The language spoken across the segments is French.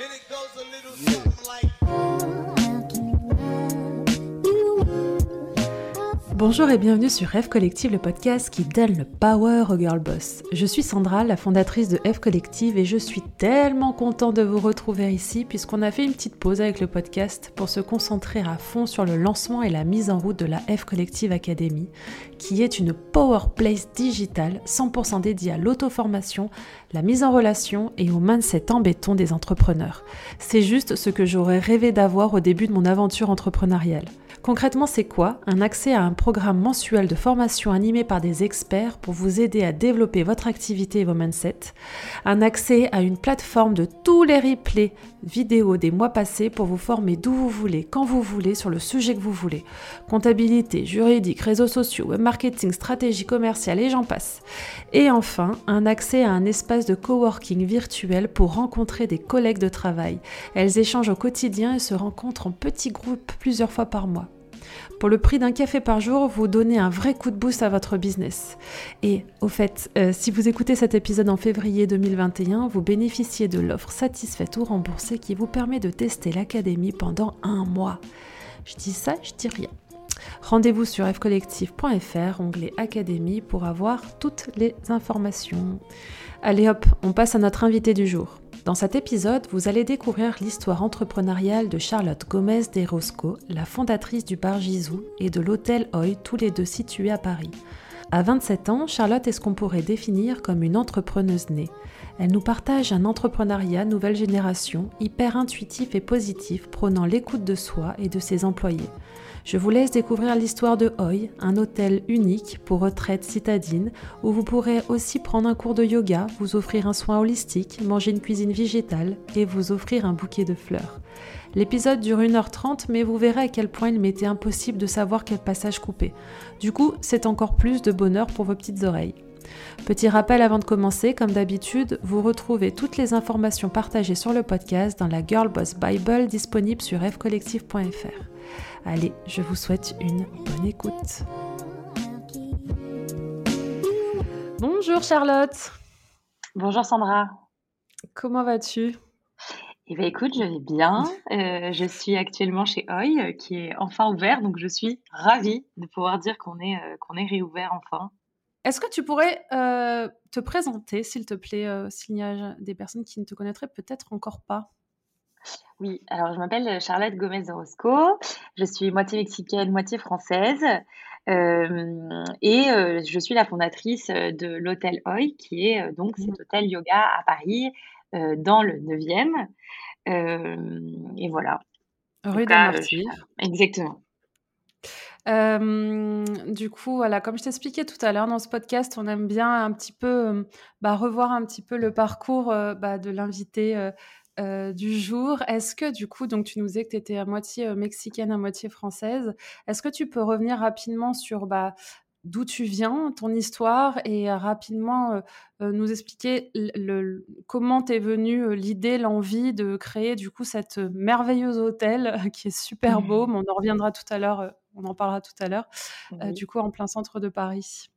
And it goes a little something like. Bonjour et bienvenue sur F Collective, le podcast qui donne le power au girl boss. Je suis Sandra, la fondatrice de F Collective et je suis tellement contente de vous retrouver ici puisqu'on a fait une petite pause avec le podcast pour se concentrer à fond sur le lancement et la mise en route de la F Collective Academy, qui est une power place digitale 100% dédiée à l'auto-formation, la mise en relation et au mindset en béton des entrepreneurs. C'est juste ce que j'aurais rêvé d'avoir au début de mon aventure entrepreneuriale. Concrètement, c'est quoi Un accès à un programme mensuel de formation animé par des experts pour vous aider à développer votre activité et vos mindsets. Un accès à une plateforme de tous les replays vidéo des mois passés pour vous former d'où vous voulez, quand vous voulez, sur le sujet que vous voulez. Comptabilité, juridique, réseaux sociaux, web marketing, stratégie commerciale et j'en passe. Et enfin, un accès à un espace de coworking virtuel pour rencontrer des collègues de travail. Elles échangent au quotidien et se rencontrent en petits groupes plusieurs fois par mois. Pour le prix d'un café par jour, vous donnez un vrai coup de boost à votre business. Et au fait, euh, si vous écoutez cet épisode en février 2021, vous bénéficiez de l'offre satisfaite ou remboursée qui vous permet de tester l'académie pendant un mois. Je dis ça, je dis rien. Rendez-vous sur fcollective.fr, onglet Académie, pour avoir toutes les informations. Allez hop, on passe à notre invité du jour. Dans cet épisode, vous allez découvrir l'histoire entrepreneuriale de Charlotte Gomez de Roscoe, la fondatrice du bar Gisou et de l'hôtel Hoy, tous les deux situés à Paris. À 27 ans, Charlotte est ce qu'on pourrait définir comme une entrepreneuse née. Elle nous partage un entrepreneuriat nouvelle génération, hyper intuitif et positif, prônant l'écoute de soi et de ses employés. Je vous laisse découvrir l'histoire de Hoy, un hôtel unique pour retraite citadine où vous pourrez aussi prendre un cours de yoga, vous offrir un soin holistique, manger une cuisine végétale et vous offrir un bouquet de fleurs. L'épisode dure 1h30 mais vous verrez à quel point il m'était impossible de savoir quel passage couper. Du coup, c'est encore plus de bonheur pour vos petites oreilles. Petit rappel avant de commencer, comme d'habitude, vous retrouvez toutes les informations partagées sur le podcast dans la Girl Boss Bible disponible sur fcollective.fr. Allez, je vous souhaite une bonne écoute. Bonjour Charlotte. Bonjour Sandra. Comment vas-tu? Eh bien écoute, je vais bien. Euh, je suis actuellement chez Oi, euh, qui est enfin ouvert, donc je suis ravie de pouvoir dire qu'on est, euh, qu'on est réouvert enfin. Est-ce que tu pourrais euh, te présenter, s'il te plaît, euh, s'il y a des personnes qui ne te connaîtraient peut-être encore pas? Oui, alors je m'appelle Charlotte Gomez de Roscoe. Je suis moitié mexicaine, moitié française. Euh, et euh, je suis la fondatrice de l'hôtel Oi, qui est euh, donc cet hôtel yoga à Paris, dans le 9e. Euh, et voilà. Rue des Martyrs. Exactement. Euh, du coup, voilà, comme je t'expliquais tout à l'heure dans ce podcast, on aime bien un petit peu bah, revoir un petit peu le parcours euh, bah, de l'invité euh, euh, du jour. Est-ce que du coup, donc tu nous disais que tu étais à moitié euh, mexicaine, à moitié française. Est-ce que tu peux revenir rapidement sur bah, d'où tu viens, ton histoire, et euh, rapidement euh, nous expliquer le, le- comment t'es venue l'idée, l'envie de créer du coup cette merveilleuse hôtel qui est super beau, mais on en reviendra tout à l'heure, on en parlera tout à l'heure, euh, du coup en plein centre de Paris.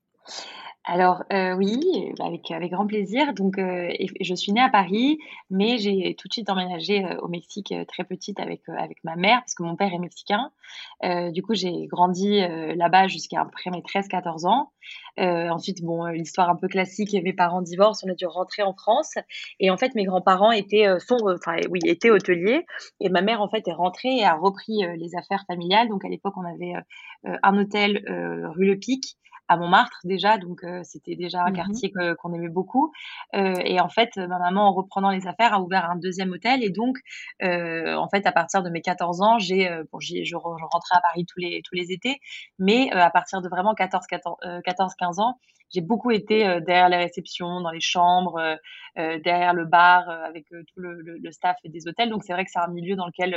Alors, heu, oui, avec avec grand plaisir. Donc, et je suis née à Paris, mais j'ai tout de suite emménagé, heu, au Mexique, très petite avec, avec ma mère, parce que mon père est mexicain. Du coup, j'ai grandi, là-bas jusqu'à à peu près mes 13-14 ans. Ensuite, bon, l'histoire un peu classique, mes parents divorcent, on a dû rentrer en France et en fait, mes grands-parents étaient, sont, enfin, oui, étaient hôteliers et ma mère, en fait, est rentrée et a repris, les affaires familiales. Donc à l'époque, on avait, un hôtel, rue Le Pic, à Montmartre déjà, donc heu, c'était déjà un Mmh quartier qu'on aimait beaucoup. Heu et en fait, ma maman, en reprenant les affaires, a ouvert un deuxième hôtel. Et donc heu, en fait, à partir de mes 14 ans, j'ai, bon, je je rentrais à Paris tous les tous les étés, mais à partir de vraiment 14 quator heu, 14-15 ans, j'ai beaucoup été, derrière les réceptions, dans les chambres, derrière le bar, avec, tout le le le staff des hôtels. Donc c'est vrai que c'est un milieu dans lequel,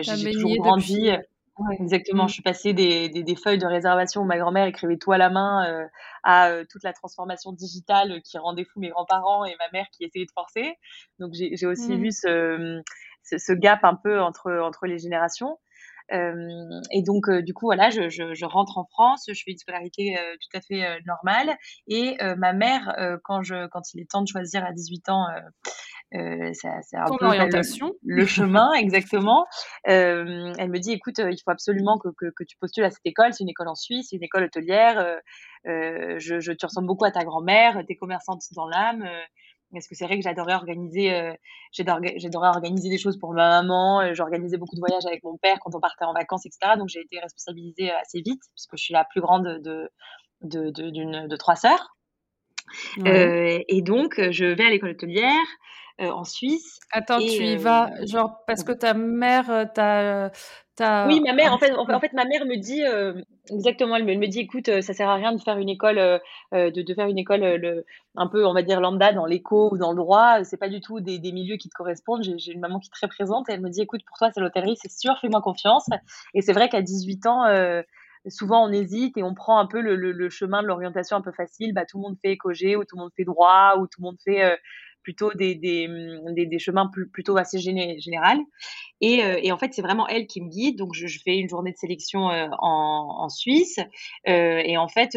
j'ai toujours grandi, depuis, ouais. exactement. Mmh. Je suis passée des des des feuilles de réservation où ma grand-mère écrivait tout à la main, heu, à, heu, toute la transformation digitale qui rendait fous mes grands-parents et ma mère qui essayait de forcer. Donc j'ai aussi Mmh. vu ce, ce ce gap un peu entre entre les générations. Hem et donc heu, du coup, voilà, je je je rentre en France, je fais une scolarité, heu, tout à fait, normale et ma mère, quand je quand il est temps de choisir à 18 ans, c'est un peu orientation. Le, chemin exactement. elle me dit, écoute, il faut absolument que, que, que tu postules à cette école. C'est une école en Suisse, c'est une école hôtelière. je, je, tu ressembles beaucoup à ta grand-mère. T'es commerçante dans l'âme parce que c'est vrai que j'adorais organiser, euh, j'adorais organiser des choses pour ma maman. Euh, j'organisais beaucoup de voyages avec mon père quand on partait en vacances, etc. Donc j'ai été responsabilisée euh, assez vite puisque je suis la plus grande de de, de, de trois sœurs. et donc je vais à l'école hôtelière. En Suisse. Attends, tu y vas, genre, parce que ta mère t'a oui, ma mère, en fait, en fait, ma mère me dit euh, exactement, elle me, me, dit, écoute, euh, ça sert à rien de faire une école, euh, de, de, faire une école le, un peu, on va dire lambda dans l'éco ou dans le droit. C'est pas du tout des, des, milieux qui te correspondent. J'ai une maman qui est très présente et elle me dit, écoute, pour toi, c'est l'hôtellerie, c'est sûr, fais-moi confiance. Et c'est vrai qu'à 18 ans. Souvent, on hésite et on prend un peu le, le, chemin de l'orientation un peu facile. Bah, tout le monde fait écogé ou tout le monde fait droit ou tout le monde fait plutôt des, des, des, des chemins plus, plutôt assez géné général. Et, euh, et, en fait, c'est vraiment elle qui me guide. Donc, je, je fais une journée de sélection euh, en, en, Suisse. Euh, et en fait,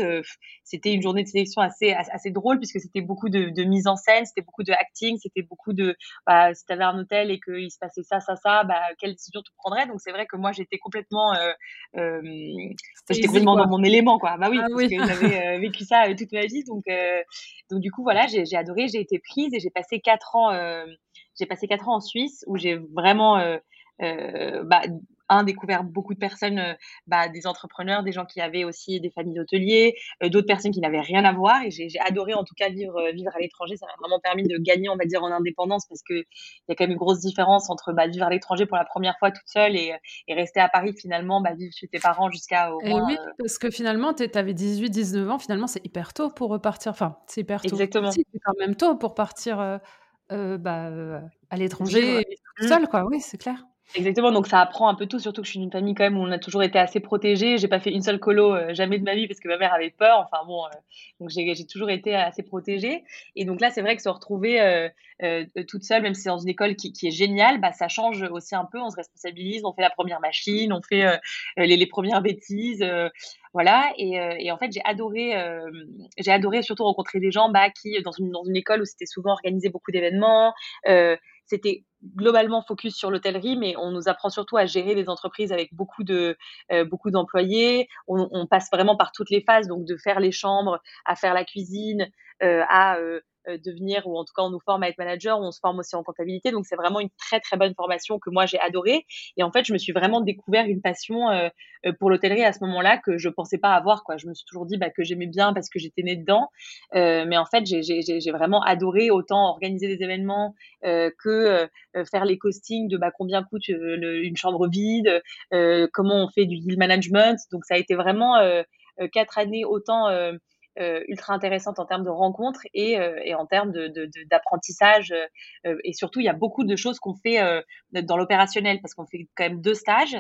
c'était une journée de sélection assez, assez drôle puisque c'était beaucoup de, de, mise en scène, c'était beaucoup de acting, c'était beaucoup de bah, si tu avais un hôtel et qu'il se passait ça, ça, ça, bah, quelle décision tu prendrais? Donc, c'est vrai que moi, j'étais complètement, j'étais complètement dans mon élément. Quoi. Bah oui, ah parce que j'avais vécu ça toute ma vie. Donc, donc du coup, voilà, j'ai adoré, j'ai été prise et j'ai quatre ans j'ai passé quatre ans en Suisse où j'ai vraiment euh, euh, bah, un découvert beaucoup de personnes, euh, bah, des entrepreneurs, des gens qui avaient aussi des familles d'hôteliers, euh, d'autres personnes qui n'avaient rien à voir. Et j'ai adoré en tout cas vivre euh, vivre à l'étranger. Ça m'a vraiment permis de gagner, on va dire, en indépendance parce que il y a quand même une grosse différence entre bah, vivre à l'étranger pour la première fois toute seule et, et rester à Paris finalement, bah, vivre chez tes parents jusqu'à au moins. oui, parce que finalement, tu avais 18, 19 ans. Finalement, c'est hyper tôt pour repartir. Enfin, c'est hyper tôt. Exactement. C'est quand même tôt pour partir. bah, à l'étranger, seul, quoi. Oui, c'est clair. Exactement, donc ça apprend un peu tout, surtout que je suis d'une famille quand même où on a toujours été assez protégés. J'ai pas fait une seule colo euh, jamais de ma vie parce que ma mère avait peur. Enfin bon, euh, donc j'ai toujours été assez protégée. Et donc là, c'est vrai que se retrouver euh, toute seule, même si c'est dans une école qui, qui, est géniale, bah ça change aussi un peu. On se responsabilise, on fait la première machine, on fait les, les, premières bêtises, voilà. Et, et, en fait, j'ai adoré, j'ai adoré surtout rencontrer des gens bah, qui dans une dans une école où c'était souvent organisé beaucoup d'événements c'était globalement focus sur l'hôtellerie, mais on nous apprend surtout à gérer les entreprises avec beaucoup de euh, beaucoup d'employés. On, passe vraiment par toutes les phases, donc de faire les chambres, à faire la cuisine, euh, à euh, devenir, ou en tout cas on nous forme à être manager, on se forme aussi en comptabilité. Donc c'est vraiment une très très bonne formation que moi j'ai adorée. Et en fait, je me suis vraiment découvert une passion euh, euh, pour l'hôtellerie à ce moment-là que je pensais pas avoir. Quoi. Je me suis toujours dit bah, que j'aimais bien parce que j'étais née dedans. mais en fait, j'ai vraiment adoré autant organiser des événements que faire les costings de bah, combien coûte une chambre vide, comment on fait du deal management. Donc ça a été vraiment quatre années autant euh, ultra intéressante en termes de rencontres et, euh, et en termes d'apprentissage. De, euh, et surtout, il y a beaucoup de choses qu'on fait dans l'opérationnel parce qu'on fait quand même deux stages.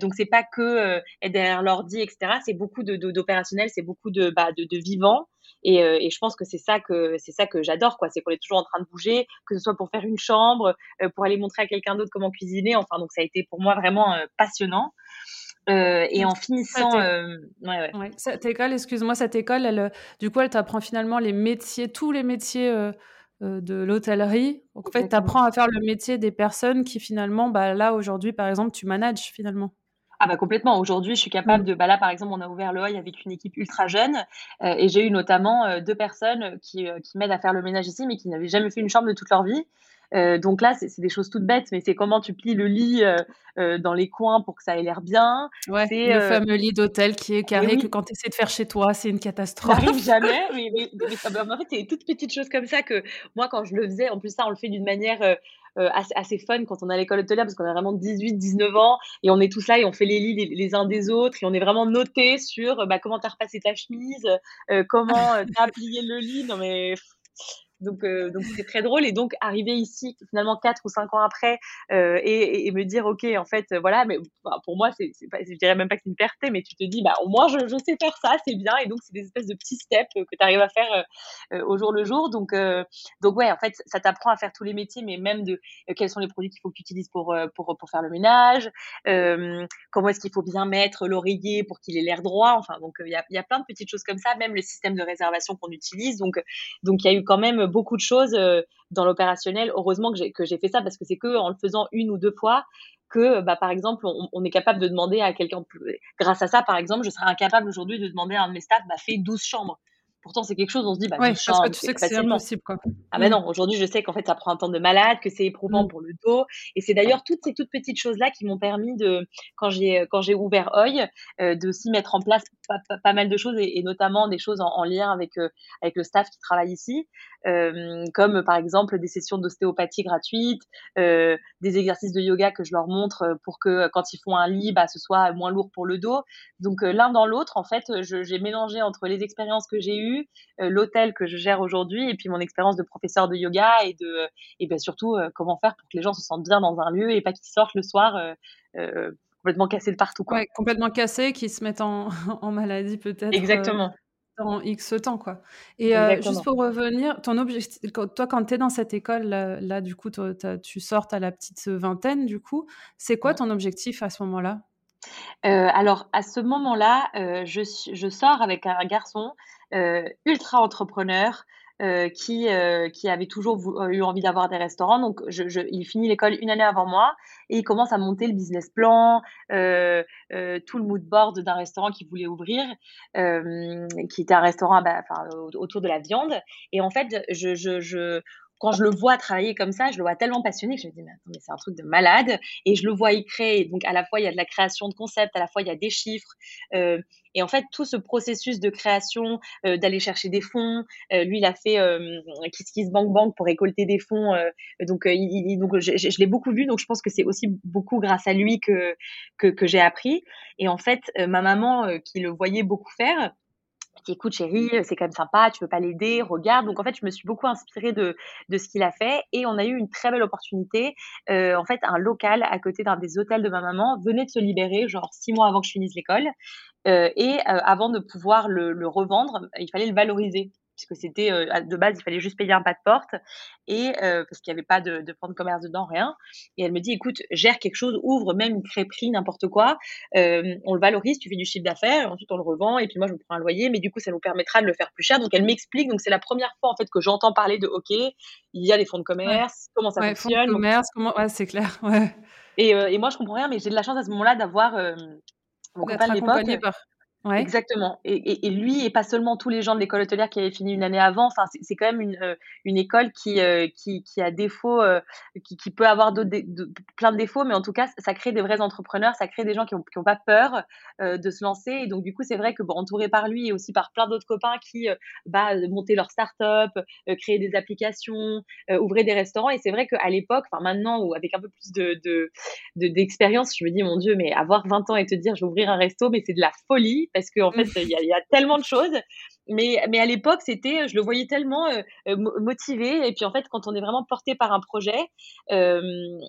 donc, c'est pas que être derrière l'ordi, etc. C'est beaucoup d'opérationnel, c'est beaucoup de, bah, de, vivant. Et, et, je pense que c'est ça que que j'adore c'est qu'on est toujours en train de bouger que ce soit pour faire une chambre pour aller montrer à quelqu'un d'autre comment cuisiner enfin donc ça a été pour moi vraiment passionnant euh, et en finissant, euh, ouais, ouais. cette école, excuse-moi, cette école, elle, euh, du coup, elle t'apprend finalement les métiers, tous les métiers euh, euh de l'hôtellerie. En fait, tu apprends à faire le métier des personnes qui finalement, bah, là aujourd'hui, par exemple, tu manages finalement. Ah bah complètement. Aujourd'hui, je suis capable mmh. de. Bah là, par exemple, on a ouvert le Hoy avec une équipe ultra jeune euh, et j'ai eu notamment deux personnes qui, qui m'aident à faire le ménage ici, mais qui n'avaient jamais fait une chambre de toute leur vie euh, donc là, c'est des choses toutes bêtes, mais c'est comment tu plies le lit euh, euh, dans les coins pour que ça ait l'air bien. Ouais, le fameux lit d'hôtel qui est carré, que quand tu essaies de faire chez toi, c'est une catastrophe. Ça jamais. mais, mais, en fait, c'est des toutes petites choses comme ça que moi, quand je le faisais, en plus, ça, on le fait d'une manière. assez, assez, fun quand on est à l'école hôtelière parce qu'on a vraiment 18, 19 ans et on est tous là et on fait les lits les, uns des autres et on est vraiment noté sur bah, comment t'as repassé ta chemise, comment t'as plié le lit. Non mais donc, euh, donc c'est très drôle. Et donc, arriver ici, finalement, quatre ou cinq ans après, euh, et, me dire, OK, en fait, voilà, mais pour moi, c'est, c'est pas, je dirais même pas que c'est une perte, mais tu te dis, bah, au moins, je, sais faire ça, c'est bien. Et donc, c'est des espèces de petits steps que tu arrives à faire euh, au jour le jour. Donc, euh, donc, ouais, en fait, ça t'apprend à faire tous les métiers, mais même de euh, quels sont les produits qu'il faut que tu utilises pour, pour, pour faire le ménage, comment est-ce qu'il faut bien mettre l'oreiller pour qu'il ait l'air droit. Enfin, donc, il y a, y a plein de petites choses comme ça, même le système de réservation qu'on utilise. Donc, donc, il y a eu quand même beaucoup de choses dans l'opérationnel. Heureusement que j'ai fait ça parce que c'est que en le faisant une ou deux fois que, bah, par exemple, on, on, est capable de demander à quelqu'un. Grâce à ça, par exemple, je serais incapable aujourd'hui de demander à un de mes staffs, bah, fais 12 chambres. Pourtant, c'est quelque chose, on se dit, bah, ouais, parce que tu sais que c'est impossible, quoi. Ah, ben non, aujourd'hui, je sais qu'en fait, ça prend un temps de malade, que c'est éprouvant mmh. pour le dos. Et c'est d'ailleurs toutes ces toutes petites choses-là qui m'ont permis de, quand j'ai, quand j'ai ouvert OI, euh, de s'y mettre en place pas, pas, mal de choses et, notamment des choses en, lien avec, euh, avec le staff qui travaille ici, euh, comme par exemple des sessions d'ostéopathie gratuites, euh, des exercices de yoga que je leur montre pour que quand ils font un lit, bah, ce soit moins lourd pour le dos. Donc, l'un dans l'autre, en fait, j'ai mélangé entre les expériences que j'ai eues euh, l'hôtel que je gère aujourd'hui et puis mon expérience de professeur de yoga et de et bien surtout euh, comment faire pour que les gens se sentent bien dans un lieu et pas qu'ils sortent le soir euh, complètement cassés de partout. Quoi. complètement cassés, qui se mettent en, en maladie peut-être. Exactement. dans X temps, quoi. Et juste pour revenir, ton objectif, toi, quand tu es dans cette école, là, du coup, tu sors à la petite vingtaine, du coup, c'est quoi ton objectif à ce moment-là? Alors, à ce moment-là, je, je, sors avec un garçon euh, ultra entrepreneur, euh, qui, euh, qui avait toujours eu envie d'avoir des restaurants. Donc, il finit l'école une année avant moi et il commence à monter le business plan, euh, tout le mood board d'un restaurant qu'il voulait ouvrir, qui était un restaurant bah, autour de la viande. Et en fait, je quand je le vois travailler comme ça, je le vois tellement passionné que je me dis, mais attends, mais c'est un truc de malade. Et je le vois y créer. Donc, à la fois, il y a de la création de concepts, à la fois, il y a des chiffres. Euh, et en fait, tout ce processus de création, euh, d'aller chercher des fonds, euh, lui, il a fait euh, Kiss Kiss Bank Bank pour récolter des fonds. Euh, donc, il, donc je, je, l'ai beaucoup vu. Donc, je pense que c'est aussi beaucoup grâce à lui que, que, que j'ai appris. Et en fait, ma maman, qui le voyait beaucoup faire, dit écoute chérie, c'est quand même sympa, tu veux pas l'aider, regarde. Donc en fait, je me suis beaucoup inspirée de, de ce qu'il a fait et on a eu une très belle opportunité. Euh, en fait, un local à côté d'un des hôtels de ma maman venait de se libérer, genre six mois avant que je finisse l'école. Euh, et euh, avant de pouvoir le revendre, il fallait le valoriser puisque c'était euh, de base, il fallait juste payer un pas de porte, et euh, parce qu'il n'y avait pas de, de plan de commerce dedans, rien. Et elle me dit, écoute, gère quelque chose, ouvre même une crêperie, n'importe quoi, euh, on le valorise, tu fais du chiffre d'affaires, ensuite on le revend, et puis moi je me prends un loyer, mais du coup ça nous permettra de le faire plus cher. Donc elle m'explique, donc c'est la première fois en fait que j'entends parler de, ok, il y a des fonds de commerce, comment ça ouais, fonctionne. Fonds de commerce, comment, ouais, c'est clair, ouais. Et, et, moi je comprends rien, mais j'ai de la chance à ce moment-là d'avoir mon de l'époque. Par... Exactement. Et, et, lui, et pas seulement tous les gens de l'école hôtelière qui avaient fini une année avant. Enfin, c'est quand même une, euh, une école qui, euh, qui, qui a défaut, euh, qui, qui, peut avoir de, de, plein de défauts, mais en tout cas, ça crée des vrais entrepreneurs, ça crée des gens qui n'ont qui ont pas peur de se lancer. Et donc, du coup, c'est vrai que bon, entouré par lui et aussi par plein d'autres copains qui bah, monter leur start-up, créer des applications, ouvrir des restaurants. Et c'est vrai qu'à l'époque, enfin maintenant, ou avec un peu plus de d'expérience, de, je me dis, mon Dieu, mais avoir 20 ans et te dire, je vais ouvrir un resto, mais c'est de la folie parce qu'en en fait, il y, a tellement de choses. Mais, à l'époque, c'était, je le voyais tellement euh, euh, motivé. Et puis en fait, quand on est vraiment porté par un projet euh,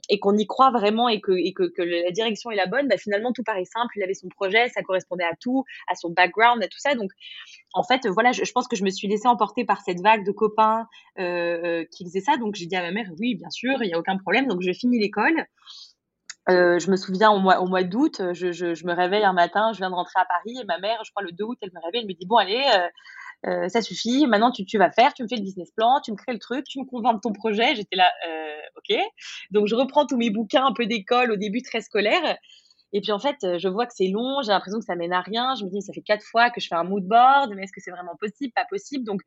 et qu'on y croit vraiment et que, la direction est la bonne, bah, finalement tout paraît simple. Il avait son projet, ça correspondait à tout, à son background, à tout ça. Donc en fait, voilà, je, pense que je me suis laissée emporter par cette vague de copains qui faisaient ça. Donc j'ai dit à ma mère, oui, bien sûr, il n'y a aucun problème. Donc je finis l'école. Euh, je me souviens au mois, d'août, je, je, je, me réveille un matin, je viens de rentrer à Paris et ma mère, je crois le 2 août, elle me réveille, elle me dit bon allez, euh, euh, ça suffit, maintenant tu, tu vas faire, tu me fais le business plan, tu me crées le truc, tu me convaincs de ton projet. J'étais là, euh, ok. Donc je reprends tous mes bouquins un peu d'école au début très scolaire et puis en fait, euh, je vois que c'est long, j'ai l'impression que ça mène à rien. Je me dis, ça fait quatre fois que je fais un mood board, mais est-ce que c'est vraiment possible? Pas possible. Donc,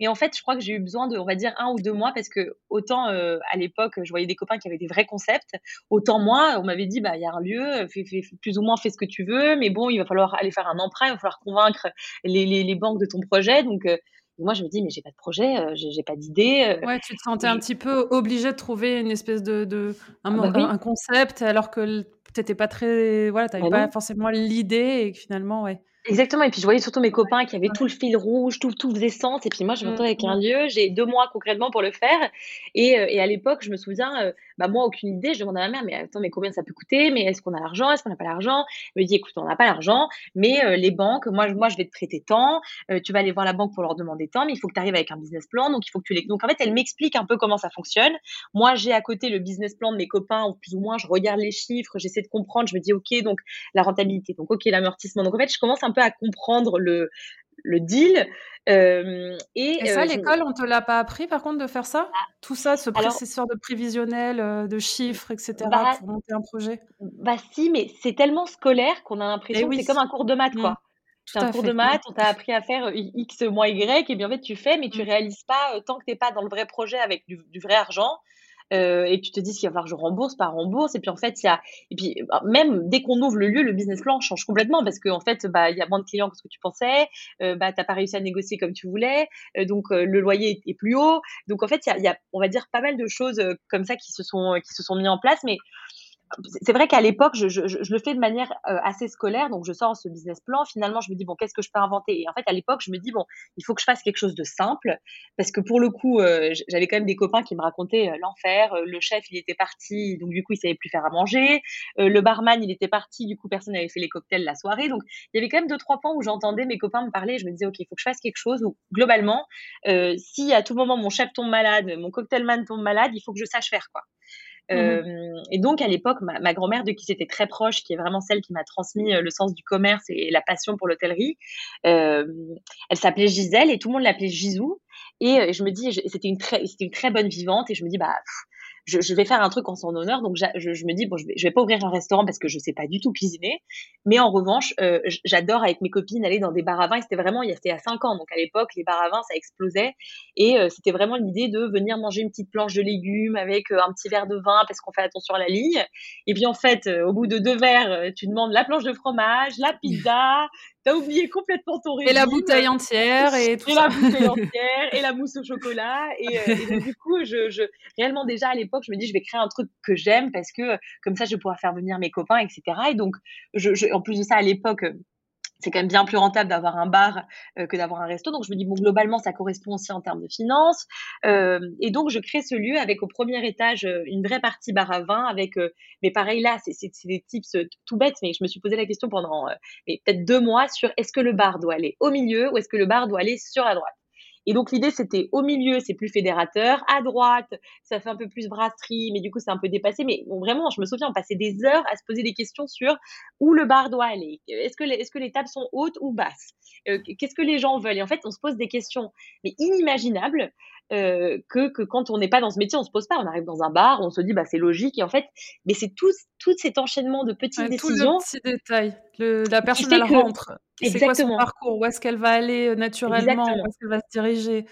et en fait, je crois que j'ai eu besoin de, on va dire, un ou deux mois parce que autant euh, à l'époque, je voyais des copains qui avaient des vrais concepts, autant moi, on m'avait dit, bah il y a un lieu, fais, plus ou moins fais ce que tu veux, mais bon, il va falloir aller faire un emprunt, il va falloir convaincre les banques de ton projet. Donc euh, moi, je me dis, mais j'ai pas de projet, euh, j'ai pas d'idée. ouais, tu te sentais un petit peu obligé de trouver une espèce de, de un, ah bah un, concept, alors que t'étais pas très, voilà, t'avais bah pas forcément l'idée et que finalement, ouais. Exactement. Et puis, je voyais surtout mes copains qui avaient tout le fil rouge, tout, tout faisait sens. Et puis, moi, je me mmh, avec un mmh. lieu. J'ai deux mois concrètement pour le faire. Et, euh, et à l'époque, je me souviens, euh, bah, moi, aucune idée. Je demandais à ma mère, mais attends, mais combien ça peut coûter? Mais est-ce qu'on a l'argent? Est-ce qu'on n'a pas l'argent? Elle me dit, écoute, on n'a pas l'argent, mais euh, les banques, moi, moi, je vais te prêter tant. tu vas aller voir la banque pour leur demander tant, mais il faut que tu arrives avec un business plan. Donc, il faut que tu les. Donc, en fait, elle m'explique un peu comment ça fonctionne. Moi, j'ai à côté le business plan de mes copains, ou plus ou moins, je regarde les chiffres, j'essaie de comprendre. Je me dis, OK, donc la rentabilité, donc OK, l'amortissement. Donc, en fait, je commence un peu à comprendre le, le deal. Euh, et, ça, l'école, on te l'a pas appris par contre de faire ça? Ah. Tout ça, ce processeur de prévisionnel, de chiffres, etc. Bah pour monter un projet? Bah si, mais c'est tellement scolaire qu'on a l'impression que c'est comme un cours de maths, quoi. Mmh. C'est un cours de maths, on t'a appris à faire X moins Y, et bien en fait, tu fais, mais tu mmh. réalises pas tant que tu n'es pas dans le vrai projet avec du, vrai argent. Euh, et tu te dis qu'il va falloir que je rembourse, pas rembourse. Et puis en fait, il y a, et puis bah, même dès qu'on ouvre le lieu, le business plan change complètement parce qu'en en fait, bah, il y a moins de clients que ce que tu pensais, euh, bah, t'as pas réussi à négocier comme tu voulais, euh, donc euh, le loyer est, plus haut. Donc en fait, il y a, y a, on va dire, pas mal de choses comme ça qui se sont, qui se sont mis en place, mais c'est vrai qu'à l'époque, je, le fais de manière euh, assez scolaire, donc je sors ce business plan. Finalement, je me dis bon, qu'est-ce que je peux inventer? Et en fait, à l'époque, je me dis bon, il faut que je fasse quelque chose de simple, parce que pour le coup, euh, j'avais quand même des copains qui me racontaient euh, l'enfer. le chef, il était parti, donc du coup, il savait plus faire à manger. le barman, il était parti, du coup, personne n'avait fait les cocktails la soirée. Donc, il y avait quand même deux trois points où j'entendais mes copains me parler. Et je me disais ok, il faut que je fasse quelque chose où globalement, si à tout moment mon chef tombe malade, mon cocktailman tombe malade, il faut que je sache faire quoi. Mmh euh, et donc, à l'époque, ma, grand-mère, de qui c'était très proche, qui est vraiment celle qui m'a transmis euh, le sens du commerce et la passion pour l'hôtellerie, euh, elle s'appelait Gisèle et tout le monde l'appelait Gisou. Et je me dis, c'était une très, c'était une très bonne vivante. Et je me dis, bah, je, vais faire un truc en son honneur. Donc, je, me dis, bon, je vais, vais pas ouvrir un restaurant parce que je sais pas du tout cuisiner. Mais en revanche, euh, j'adore avec mes copines aller dans des bars à vin. C'était vraiment, il y a, c'était à 5 ans. Donc, à l'époque, les bars à vin, ça explosait. Et euh, c'était vraiment l'idée de venir manger une petite planche de légumes avec euh, un petit verre de vin parce qu'on fait attention à la ligne. Et puis, en fait, au bout de deux verres, tu demandes la planche de fromage, la pizza, t'as oublié complètement ton régime. Et la bouteille entière et tout et la bouteille entière et la mousse au chocolat. Et, et du coup, je, je, réellement déjà à l'époque, je me dis je vais créer un truc que j'aime parce que comme ça je vais pouvoir faire venir mes copains, etc. Et donc, je, je en plus de ça à l'époque, c'est quand même bien plus rentable d'avoir un bar euh, que d'avoir un resto. Donc je me dis bon globalement ça correspond aussi en termes de finances. Euh, et donc je crée ce lieu avec au premier étage euh, une vraie partie bar à vin avec. mais pareil là c'est des tips tout bêtes mais je me suis posé la question pendant peut-être deux mois sur est-ce que le bar doit aller au milieu ou est-ce que le bar doit aller sur la droite. Et donc l'idée c'était au milieu c'est plus fédérateur, à droite ça fait un peu plus brasserie, mais du coup c'est un peu dépassé. Mais vraiment je me souviens on passait des heures à se poser des questions sur où le bar doit aller. Est-ce que les, est-ce que les tables sont hautes ou basses? Euh, Qu'est-ce que les gens veulent? Et en fait on se pose des questions mais inimaginables euh, que, que quand on n'est pas dans ce métier, on se pose pas. On arrive dans un bar, on se dit bah c'est logique et en fait, mais c'est tout, tout cet enchaînement de petites décisions. Tout le petit détail. Le, la personne elle rentre. C'est quoi son parcours? Où est-ce qu'elle va aller euh, naturellement? Où est-ce qu'elle va se diriger?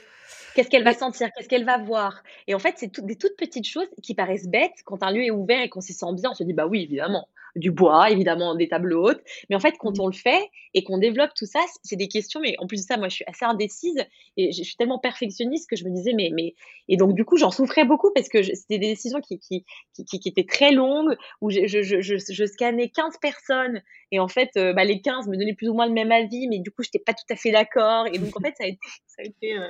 Qu'est-ce qu'elle va sentir? Qu'est-ce qu'elle va voir? Et en fait, c'est des toutes petites choses qui paraissent bêtes quand un lieu est ouvert et qu'on s'y sent bien. On se dit bah oui, évidemment du bois, évidemment des tables hautes. Mais en fait, quand mmh. on le fait et qu'on développe tout ça, c'est des questions. Mais en plus de ça, moi, je suis assez indécise et je suis tellement perfectionniste que je me disais, mais, mais, et donc, du coup, j'en souffrais beaucoup parce que c'était des décisions qui, qui, qui, qui, étaient très longues où je, je, je, je, scannais 15 personnes et en fait, euh, bah, les 15 me donnaient plus ou moins le même avis, mais du coup, je n'étais pas tout à fait d'accord. Et donc, en fait, ça a été, ça a été euh,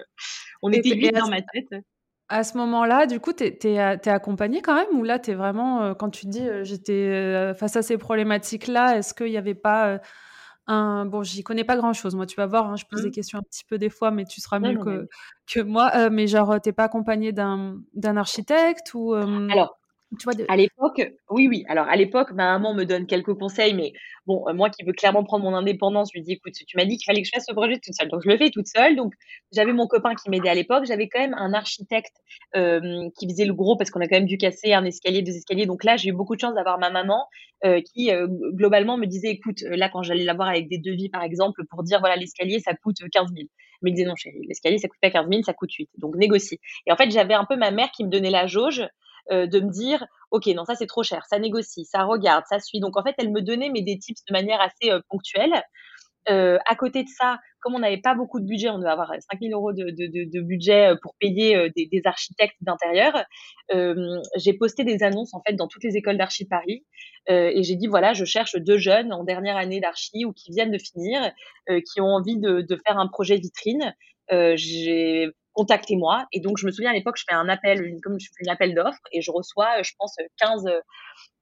on était vite dans ma tête. À ce moment-là, du coup, tu es, es, accompagné quand même Ou là, tu es vraiment, euh, quand tu dis euh, j'étais euh, face à ces problématiques-là, est-ce qu'il n'y avait pas un. Bon, j'y connais pas grand-chose. Moi, tu vas voir, hein, je pose des mmh. questions un petit peu des fois, mais tu seras mieux que, que moi. mais genre, tu pas accompagné d'un architecte ou, Alors, à l'époque, oui, oui. Alors, à l'époque, ma maman me donne quelques conseils, mais bon, euh, moi qui veux clairement prendre mon indépendance, je lui dis, écoute, tu m'as dit qu'il fallait que je fasse ce projet toute seule. Donc, je le fais toute seule. Donc, j'avais mon copain qui m'aidait à l'époque. J'avais quand même un architecte euh, qui faisait le gros parce qu'on a quand même dû casser un escalier, deux escaliers. Donc là, j'ai eu beaucoup de chance d'avoir ma maman euh, qui, globalement, me disait, écoute, là, quand j'allais la voir avec des devis, par exemple, pour dire, voilà, l'escalier, ça coûte 15 000. Elle me disait, non, chérie, l'escalier, ça coûte pas 15 000, ça coûte 8. Donc, négocie. Et en fait, j'avais un peu ma mère qui me donnait la jauge euh, de me dire ok non ça c'est trop cher ça négocie ça regarde ça suit donc en fait elle me donnait mais des tips de manière assez euh, ponctuelle euh, à côté de ça, comme on n'avait pas beaucoup de budget, on devait avoir 5000 euros de, de, de, de, budget pour payer des, architectes d'intérieur. J'ai posté des annonces en fait dans toutes les écoles d'archi Paris euh, et j'ai dit voilà, je cherche deux jeunes en dernière année d'archi ou qui viennent de finir, qui ont envie de, de, faire un projet vitrine. j'ai contactez-moi. Et donc, je me souviens à l'époque, je fais un appel, comme je fais appel d'offres, et je reçois, je pense, 15,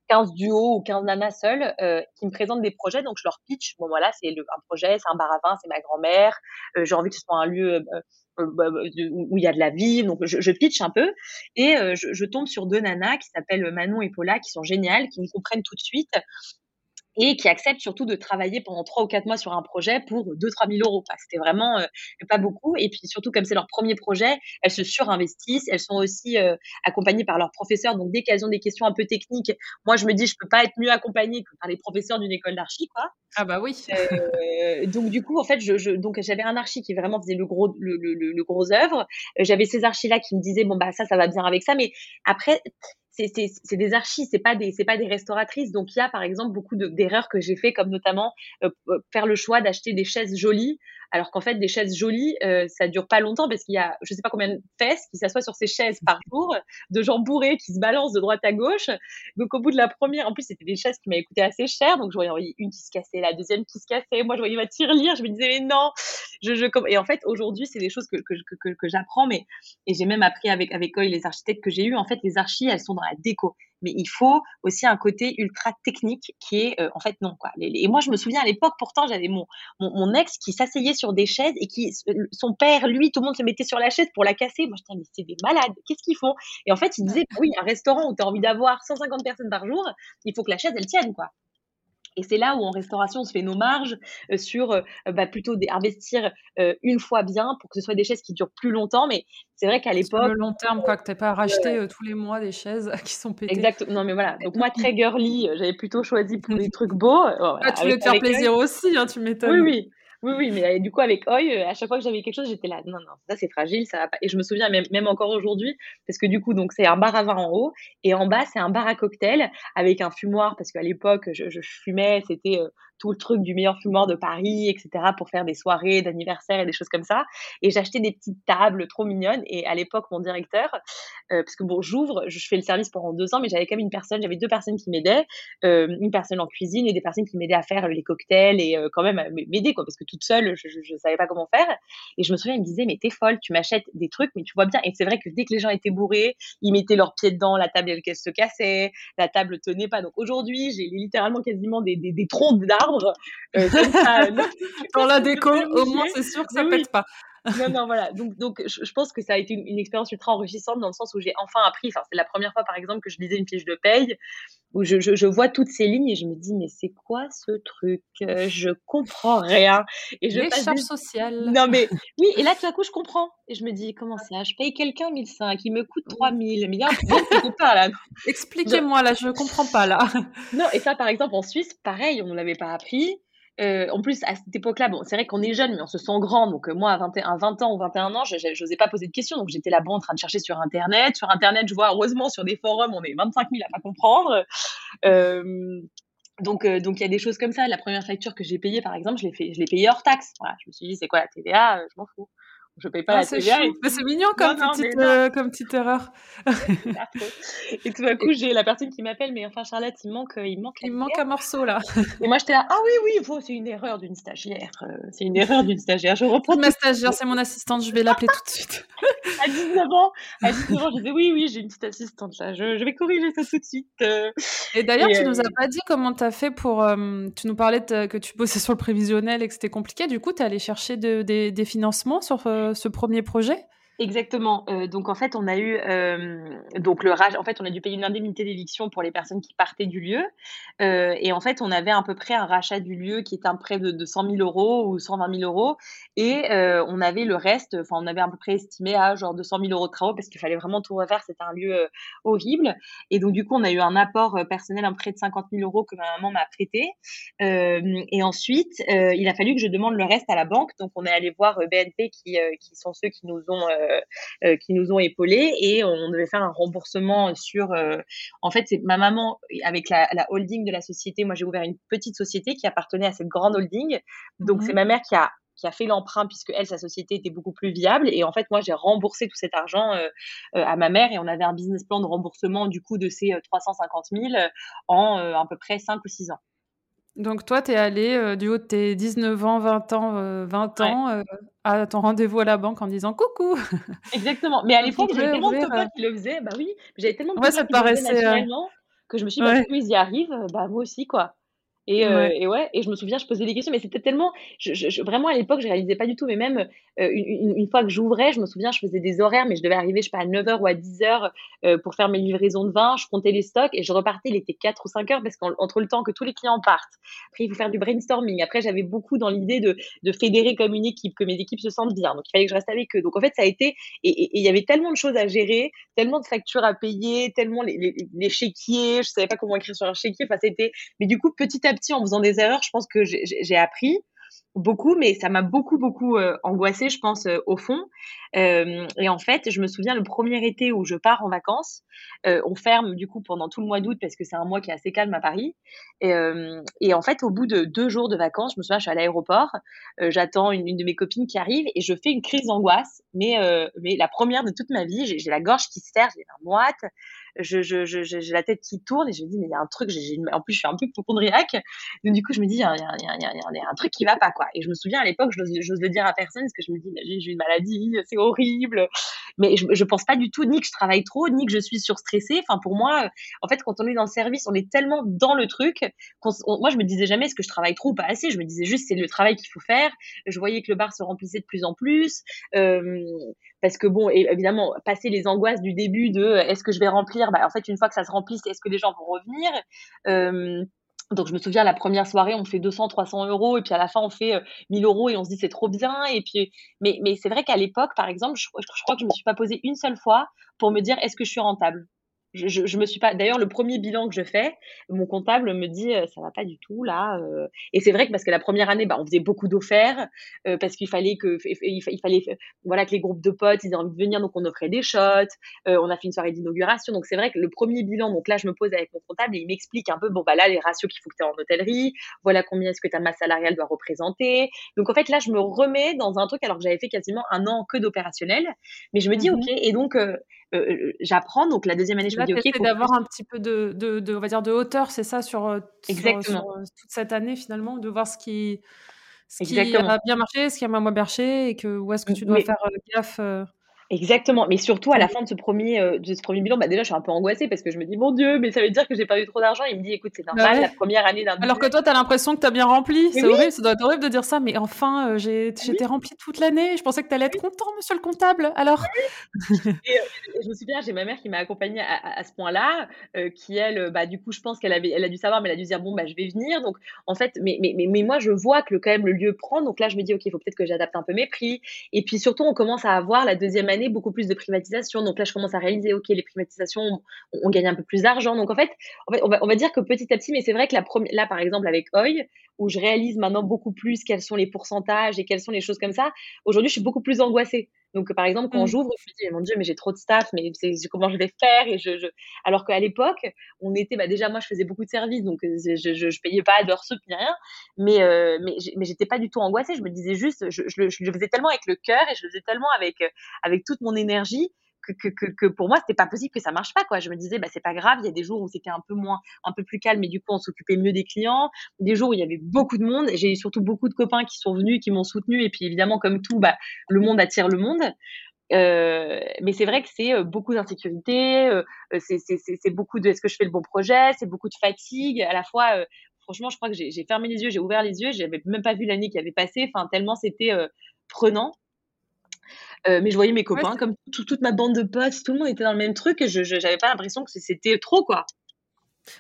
15 duos ou 15 nanas seules euh, qui me présentent des projets. Donc, je leur pitch. Bon, voilà, c'est un projet, c'est un bar à vin, c'est ma grand-mère. Euh, j'ai envie que ce soit un lieu euh, euh bah, bah, où il y a de la vie. Donc, je, je pitch un peu. Et je, je, tombe sur deux nanas qui s'appellent Manon et Paula, qui sont géniales, qui me comprennent tout de suite et qui acceptent surtout de travailler pendant trois ou quatre mois sur un projet pour 2-3 000 euros. C'était vraiment euh, pas beaucoup. Et puis surtout, comme c'est leur premier projet, elles se surinvestissent. Elles sont aussi euh, accompagnées par leurs professeurs. Donc dès qu'elles ont des questions un peu techniques, moi je me dis je peux pas être mieux accompagnée que par les professeurs d'une école d'archi, quoi. Ah bah oui. Euh, donc du coup, en fait, je, je donc j'avais un archi qui vraiment faisait le gros le, le, le gros œuvre. J'avais ces archis là qui me disaient bon bah ça ça va bien avec ça, mais après c'est des archis, c'est pas des pas des restauratrices. Donc il y a par exemple beaucoup d'erreurs que j'ai fait, comme notamment euh, faire le choix d'acheter des chaises jolies alors qu'en fait, des chaises jolies, euh, ça dure pas longtemps parce qu'il y a, je sais pas combien de fesses qui s'assoient sur ces chaises par jour, de gens bourrés qui se balancent de droite à gauche. Donc, au bout de la première, en plus, c'était des chaises qui m'avaient coûté assez cher. Donc, je voyais une qui se cassait, la deuxième qui se cassait. Moi, je voyais ma tirelire. Je me disais, mais non. Je, je, et en fait, aujourd'hui, c'est des choses que, que, que, que j'apprends, mais, et j'ai même appris avec, avec Oil, les architectes que j'ai eu. En fait, les archis, elles sont dans la déco mais il faut aussi un côté ultra technique qui est euh, en fait non quoi. Et moi je me souviens à l'époque pourtant j'avais mon, mon, ex qui s'asseyait sur des chaises et qui son père lui tout le monde se mettait sur la chaise pour la casser. Moi je disais mais c'est des malades, qu'est-ce qu'ils font? Et en fait il disait oui un restaurant où tu as envie d'avoir 150 personnes par jour, il faut que la chaise elle tienne quoi. Et c'est là où en restauration, on se fait nos marges euh, sur euh, bah, plutôt investir euh, une fois bien pour que ce soit des chaises qui durent plus longtemps. Mais c'est vrai qu'à l'époque. le long terme, quoi, que tu n'as pas racheté tous les mois des chaises qui sont pétées. Exactement. Non, mais voilà. Donc, moi, très girly, j'avais plutôt choisi pour des trucs beaux. ah, tu voulais te faire plaisir aussi, hein, tu m'étonnes. Oui, oui. Oui, oui, mais du coup, avec Oi, à chaque fois que j'avais quelque chose, j'étais là, non, non, ça c'est fragile, ça va pas. Et je me souviens même, même encore aujourd'hui, parce que du coup, donc c'est un bar à vin en haut, et en bas, c'est un bar à cocktail avec un fumoir, parce qu'à l'époque, je, je fumais, c'était tout le truc du meilleur fumeur de Paris, etc., pour faire des soirées d'anniversaire et des choses comme ça. Et j'achetais des petites tables trop mignonnes. Et à l'époque, mon directeur, euh, parce que bon, j'ouvre, je fais le service pendant deux ans, mais j'avais quand même une personne, j'avais deux personnes qui m'aidaient, euh, une personne en cuisine et des personnes qui m'aidaient à faire les cocktails et euh, quand même m'aider, quoi, parce que toute seule, je, je, savais pas comment faire. Et je me souviens, il me disait, mais t'es folle, tu m'achètes des trucs, mais tu vois bien. Et c'est vrai que dès que les gens étaient bourrés, ils mettaient leurs pieds dedans, la table, elle, se cassait, la table tenait pas. Donc aujourd'hui, j'ai littéralement quasiment des, des, des troncs d'arbres euh, Dans la déco, au moins c'est sûr que ça pète pas. Non, non, voilà. Donc, donc je, pense que ça a été une, expérience ultra enrichissante dans le sens où j'ai enfin appris. Enfin, c'est la première fois, par exemple, que je lisais une fiche de paye où je, je, vois toutes ces lignes et je me dis, mais c'est quoi ce truc? Euh, Je comprends rien. Et je Les charges sociales. Non, mais oui, et là, tout à coup, je comprends. Et je me dis, comment ça? Je paye quelqu'un 1005, il me coûte 3000. Mais il y a un pas là. Expliquez-moi, là, je ne comprends pas, là. Non, et ça, par exemple, en Suisse, pareil, on ne l'avait pas appris. Euh, en plus, à cette époque-là, bon, c'est vrai qu'on est jeune, mais on se sent grand. Donc, euh, moi, à 20, 20 ans ou 21 ans, je n'osais pas poser de questions. Donc, j'étais là-bas en train de chercher sur Internet. Sur Internet, je vois, heureusement, sur des forums, on est 25 000 à pas comprendre. Euh, donc, euh, donc il y a des choses comme ça. La première facture que j'ai payée, par exemple, je l'ai payée hors taxe. Je me suis dit, c'est quoi la TVA Je m'en fous je paye pas ah, la TVA. C'est mignon comme, petite, euh, comme petite erreur. et tout d'un coup, j'ai la personne qui m'appelle, mais enfin Charlotte, il manque, il manque. Il manque un morceau là. Et moi j'étais là, ah oui oui, c'est une erreur d'une stagiaire. Euh, c'est une erreur d'une stagiaire. Je reprends. Ma stagiaire, c'est mon assistante. Je vais l'appeler tout de suite. à 19 ans, à 19 ans, je disais oui oui, j'ai une petite assistante là. Je, je, vais corriger ça tout de suite. Euh. Et d'ailleurs, tu nous as pas dit comment tu as fait pour. tu nous parlais que tu bossais sur le prévisionnel et que c'était compliqué. Du coup, tu es allé chercher de, des, des financements sur ce premier projet? Exactement. Euh, donc en fait, on a eu euh, donc le rage. En fait, on a dû payer une indemnité d'éviction pour les personnes qui partaient du lieu. Euh, et en fait, on avait à peu près un rachat du lieu qui était un prêt de, de 100 000 euros ou 120 000 euros. Et on avait le reste. Enfin, on avait à peu près estimé à genre 200 000 euros de travaux parce qu'il fallait vraiment tout refaire. C'était un lieu horrible. Et donc du coup, on a eu un apport personnel, un prêt de 50 000 euros que ma maman m'a prêté. et ensuite, il a fallu que je demande le reste à la banque. Donc on est allé voir BNP qui, sont ceux qui nous ont qui nous ont épaulés et on devait faire un remboursement sur. Euh, en fait, c'est ma maman avec la, holding de la société. Moi, j'ai ouvert une petite société qui appartenait à cette grande holding. Donc, mmh c'est ma mère qui a qui a fait l'emprunt puisque elle sa société était beaucoup plus viable et en fait moi j'ai remboursé tout cet argent à ma mère et on avait un business plan de remboursement du coup de ces 350 000 en à peu près 5 ou 6 ans. Donc toi, tu es allé euh, du haut de tes 19 ans, 20 ans, 20 euh, ans euh, à ton rendez-vous à la banque en disant coucou. Exactement. Mais à l'époque, j'avais tellement de copains qui le faisaient. Bah oui, j'avais tellement de ouais, ça qui paraissait, le faisaient que je me suis dit, bah, ils y arrivent, bah moi aussi, quoi. Et, euh, et, ouais, et je me souviens, je posais des questions, mais c'était tellement, je, je, vraiment à l'époque, je réalisais pas du tout, mais même euh, une, une, fois que j'ouvrais, je me souviens, je faisais des horaires, mais je devais arriver, je sais pas, à 9h ou à 10h euh, pour faire mes livraisons de vin, je comptais les stocks et je repartais, il était 4 ou 5 heures parce qu'entre le temps que tous les clients partent, après il faut faire du brainstorming, après j'avais beaucoup dans l'idée de, de fédérer comme une équipe, que mes équipes se sentent bien, donc il fallait que je reste avec eux. Donc en fait, ça a été, et il y avait tellement de choses à gérer, tellement de factures à payer, tellement les, les, les chéquiers, je savais pas comment écrire sur un chéquier, enfin c'était, mais du coup, petit à petit, en faisant des erreurs, je pense que j'ai appris beaucoup, mais ça m'a beaucoup, beaucoup euh, angoissée, je pense, euh, au fond. Euh, et en fait, je me souviens le premier été où je pars en vacances, on ferme du coup pendant tout le mois d'août parce que c'est un mois qui est assez calme à Paris. Et, en fait, au bout de deux jours de vacances, je me souviens, je suis à l'aéroport, j'attends une, une, de mes copines qui arrive et je fais une crise d'angoisse, mais, mais la première de toute ma vie, j'ai la gorge qui se serre, j'ai la moite, je, je, je, j'ai la tête qui tourne et je me dis mais il y a un truc, j'ai, en plus je suis un peu hypochondriaque, donc du coup je me dis il y a, y, y, y a un truc qui va pas quoi. Et je me souviens à l'époque, j'ose, j'ose le dire à personne parce que je me dis j'ai une maladie, c'est horrible, mais je, je pense pas du tout ni que je travaille trop, ni que je suis surstressée. Enfin pour moi, en fait quand on est dans le service, on est tellement dans le truc qu'on, moi je me disais jamais est-ce que je travaille trop ou pas assez. Je me disais juste c'est le travail qu'il faut faire. Je voyais que le bar se remplissait de plus en plus. Euh, parce que bon, évidemment, passer les angoisses du début de est-ce que je vais remplir? Bah, En fait, une fois que ça se remplit, est-ce que les gens vont revenir? Euh, donc je me souviens la première soirée on fait 200 300 euros et puis à la fin on fait 1000 euros et on se dit c'est trop bien et puis mais c'est vrai qu'à l'époque par exemple je, crois que je me suis pas posé une seule fois pour me dire est-ce que je suis rentable? Je, je, je, me suis pas. D'ailleurs, le premier bilan que je fais, mon comptable me dit euh, ça va pas du tout là. Euh. Et c'est vrai que parce que la première année, bah, on faisait beaucoup d'offerts euh, parce qu'il fallait que il, fallait voilà que les groupes de potes ils aient envie de venir, donc on offrait des shots. on a fait une soirée d'inauguration, donc c'est vrai que le premier bilan, donc là je me pose avec mon comptable et il m'explique un peu bon bah là les ratios qu'il faut que tu aies en hôtellerie, voilà combien est-ce que ta masse salariale doit représenter. Donc en fait là je me remets dans un truc alors que j'avais fait quasiment un an que d'opérationnel, mais je me dis mmh ok et donc euh, j'apprends. Donc la deuxième année, je me dis ok. d'avoir un petit peu de, de, de, on va dire, de hauteur, c'est ça, sur, euh, Exactement. Sur, sur, toute cette année finalement, de voir ce qui, ce qui a bien marché, ce qui a moins marché, et que où est-ce que tu dois faire gaffe. Exactement, mais surtout à la fin de ce premier, euh, de ce premier bilan, bah déjà je suis un peu angoissée parce que je me dis mon Dieu, mais ça veut dire que j'ai pas eu trop d'argent. Il me dit écoute c'est bah normal, la première année d'un. Alors que toi tu as l'impression que tu as bien rempli, c'est horrible, ça doit être horrible de dire ça, mais enfin euh, j'ai j'étais rempli toute l'année, je pensais que tu allais être content, monsieur le comptable. Alors. et, euh, je me souviens, j'ai ma mère qui m'a accompagnée à, à, ce point-là, qui elle, bah du coup je pense qu'elle avait, elle a dû savoir, mais elle a dû dire bon bah je vais venir. Donc en fait, mais mais mais, mais moi je vois que le, quand même le lieu prend, donc là je me dis ok il faut peut-être que j'adapte un peu mes prix. Et puis surtout on commence à avoir la deuxième année beaucoup plus de privatisation donc là, je commence à réaliser, OK, les privatisations, on, gagne un peu plus d'argent. Donc en fait, on, va, dire que petit à petit, mais c'est vrai que la première, là, par exemple, avec OI, où je réalise maintenant beaucoup plus quels sont les pourcentages et quelles sont les choses comme ça, aujourd'hui, je suis beaucoup plus angoissée. Donc, par exemple, quand mmh. j'ouvre, je me dis, mon Dieu, mais j'ai trop de staff, mais comment je vais faire et je, je... Alors qu'à l'époque, on était, bah, déjà, moi, je faisais beaucoup de services, donc euh, je, je, je payais pas d'heures sup ni rien, mais, euh, mais, mais j'étais pas du tout angoissée. Je me disais juste, je, je, je, le faisais tellement avec le cœur et je le faisais tellement avec, euh, avec toute mon énergie que, pour moi c'était pas possible que ça marche pas quoi je me disais bah c'est pas grave il y a des jours où c'était un peu moins un peu plus calme mais du coup on s'occupait mieux des clients des jours où il y avait beaucoup de monde j'ai surtout beaucoup de copains qui sont venus qui m'ont soutenu et puis évidemment comme tout bah le monde attire le monde euh, mais c'est vrai que c'est euh, beaucoup d'insécurité, euh, c'est beaucoup de est-ce que je fais le bon projet, c'est beaucoup de fatigue. À la fois, franchement, je crois que j'ai fermé les yeux, j'ai ouvert les yeux, j'avais même pas vu l'année qui avait passé. Enfin, tellement c'était prenant. Euh, mais je voyais mes copains, comme toute ma bande de potes, tout le monde était dans le même truc et je n'avais pas l'impression que c'était trop, quoi.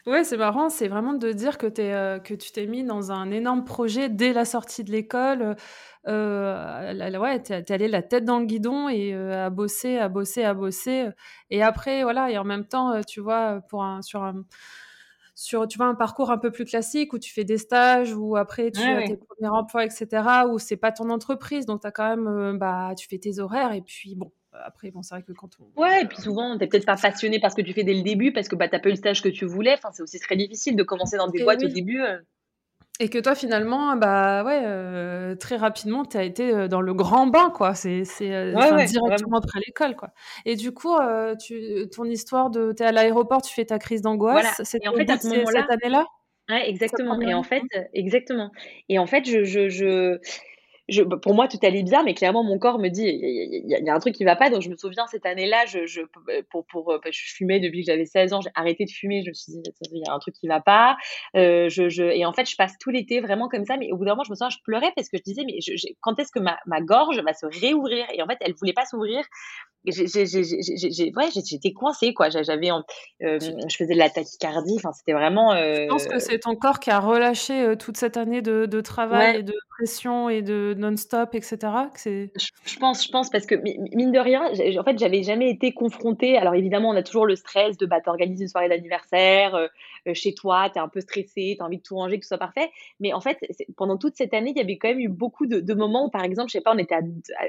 Ouais, c'est marrant, c'est vraiment de dire que, es, euh, que tu t'es mis dans un énorme projet dès la sortie de l'école. Euh, ouais, tu es, allé la tête dans le guidon et à bosser, à bosser, à bosser. Et après, voilà, et en même temps, tu vois, pour un, sur un sur tu vois un parcours un peu plus classique où tu fais des stages ou après tu as tes premiers emplois etc où c'est pas ton entreprise. Donc tu as quand même euh, bah tu fais tes horaires et puis bon après bon c'est vrai que quand on ouais et puis souvent t'es peut-être pas passionné parce que tu fais dès le début parce que bah t'as pas eu le stage que tu voulais. Enfin c'est aussi très difficile de commencer dans des boîtes au début euh. Et que toi, finalement, bah ouais, euh, très rapidement, tu as été euh, dans le grand bain, quoi. C'est euh, directement après l'école, quoi. Et du coup, tu, ton histoire de, tu es à l'aéroport, tu fais ta crise d'angoisse. C'est en fait à ce moment-là, cette année-là? Ouais, exactement. Et en fait, exactement. Et en fait, je, je, je je, bah, pour moi, tout allait bien, mais clairement, mon corps me dit, il y, a un truc qui va pas. Donc, je me souviens, cette année-là, je, je, pour, pour, euh, je fumais depuis que j'avais 16 ans, j'ai arrêté de fumer. Je me suis dit, il y a un truc qui va pas. Euh, je, je, et en fait, je passe tout l'été vraiment comme ça. Mais au bout d'un moment, je me souviens, je pleurais parce que je disais, mais je, quand est-ce que ma, ma gorge va se réouvrir? Et en fait, elle voulait pas s'ouvrir j'étais coincée quoi j'avais euh, je faisais de la tachycardie enfin c'était vraiment je pense que c'est ton corps qui a relâché euh, toute cette année de, de travail et de pression et de non-stop etc je, pense je pense parce que mine de rien en fait j'avais jamais été confrontée alors évidemment on a toujours le stress de bah t'organises une soirée d'anniversaire chez toi t'es un peu stressé t'as envie de tout ranger que tout soit parfait mais en fait pendant toute cette année il y avait quand même eu beaucoup de, moments où par exemple je sais pas on était à,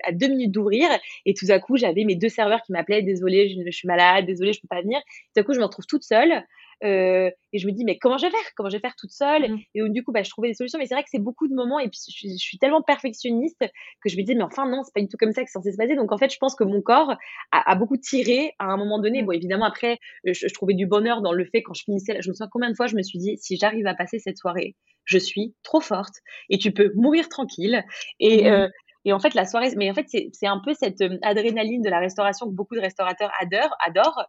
à deux minutes d'ouvrir et tout à coup j'avais mes deux serveurs qui m'appelaient, désolé, je, suis malade, désolé, je peux pas venir. Tout à coup, je me retrouve toute seule. Euh, et je me dis mais comment je vais faire? Comment je vais faire toute seule? Mmh. et du coup bah, je trouvais des solutions mais c'est vrai que c'est beaucoup de moments et puis je, suis tellement perfectionniste que je me dis mais enfin non c'est pas du tout comme ça que c'est censé se passer donc en fait je pense que mon corps a, beaucoup tiré à un moment donné mmh. bon évidemment après je, je, trouvais du bonheur dans le fait quand je finissais je me souviens combien de fois je me suis dit si j'arrive à passer cette soirée je suis trop forte et tu peux mourir tranquille et, mmh. euh, et en fait, la soirée, mais en fait, c'est un peu cette euh, adrénaline de la restauration que beaucoup de restaurateurs adorent, adorent.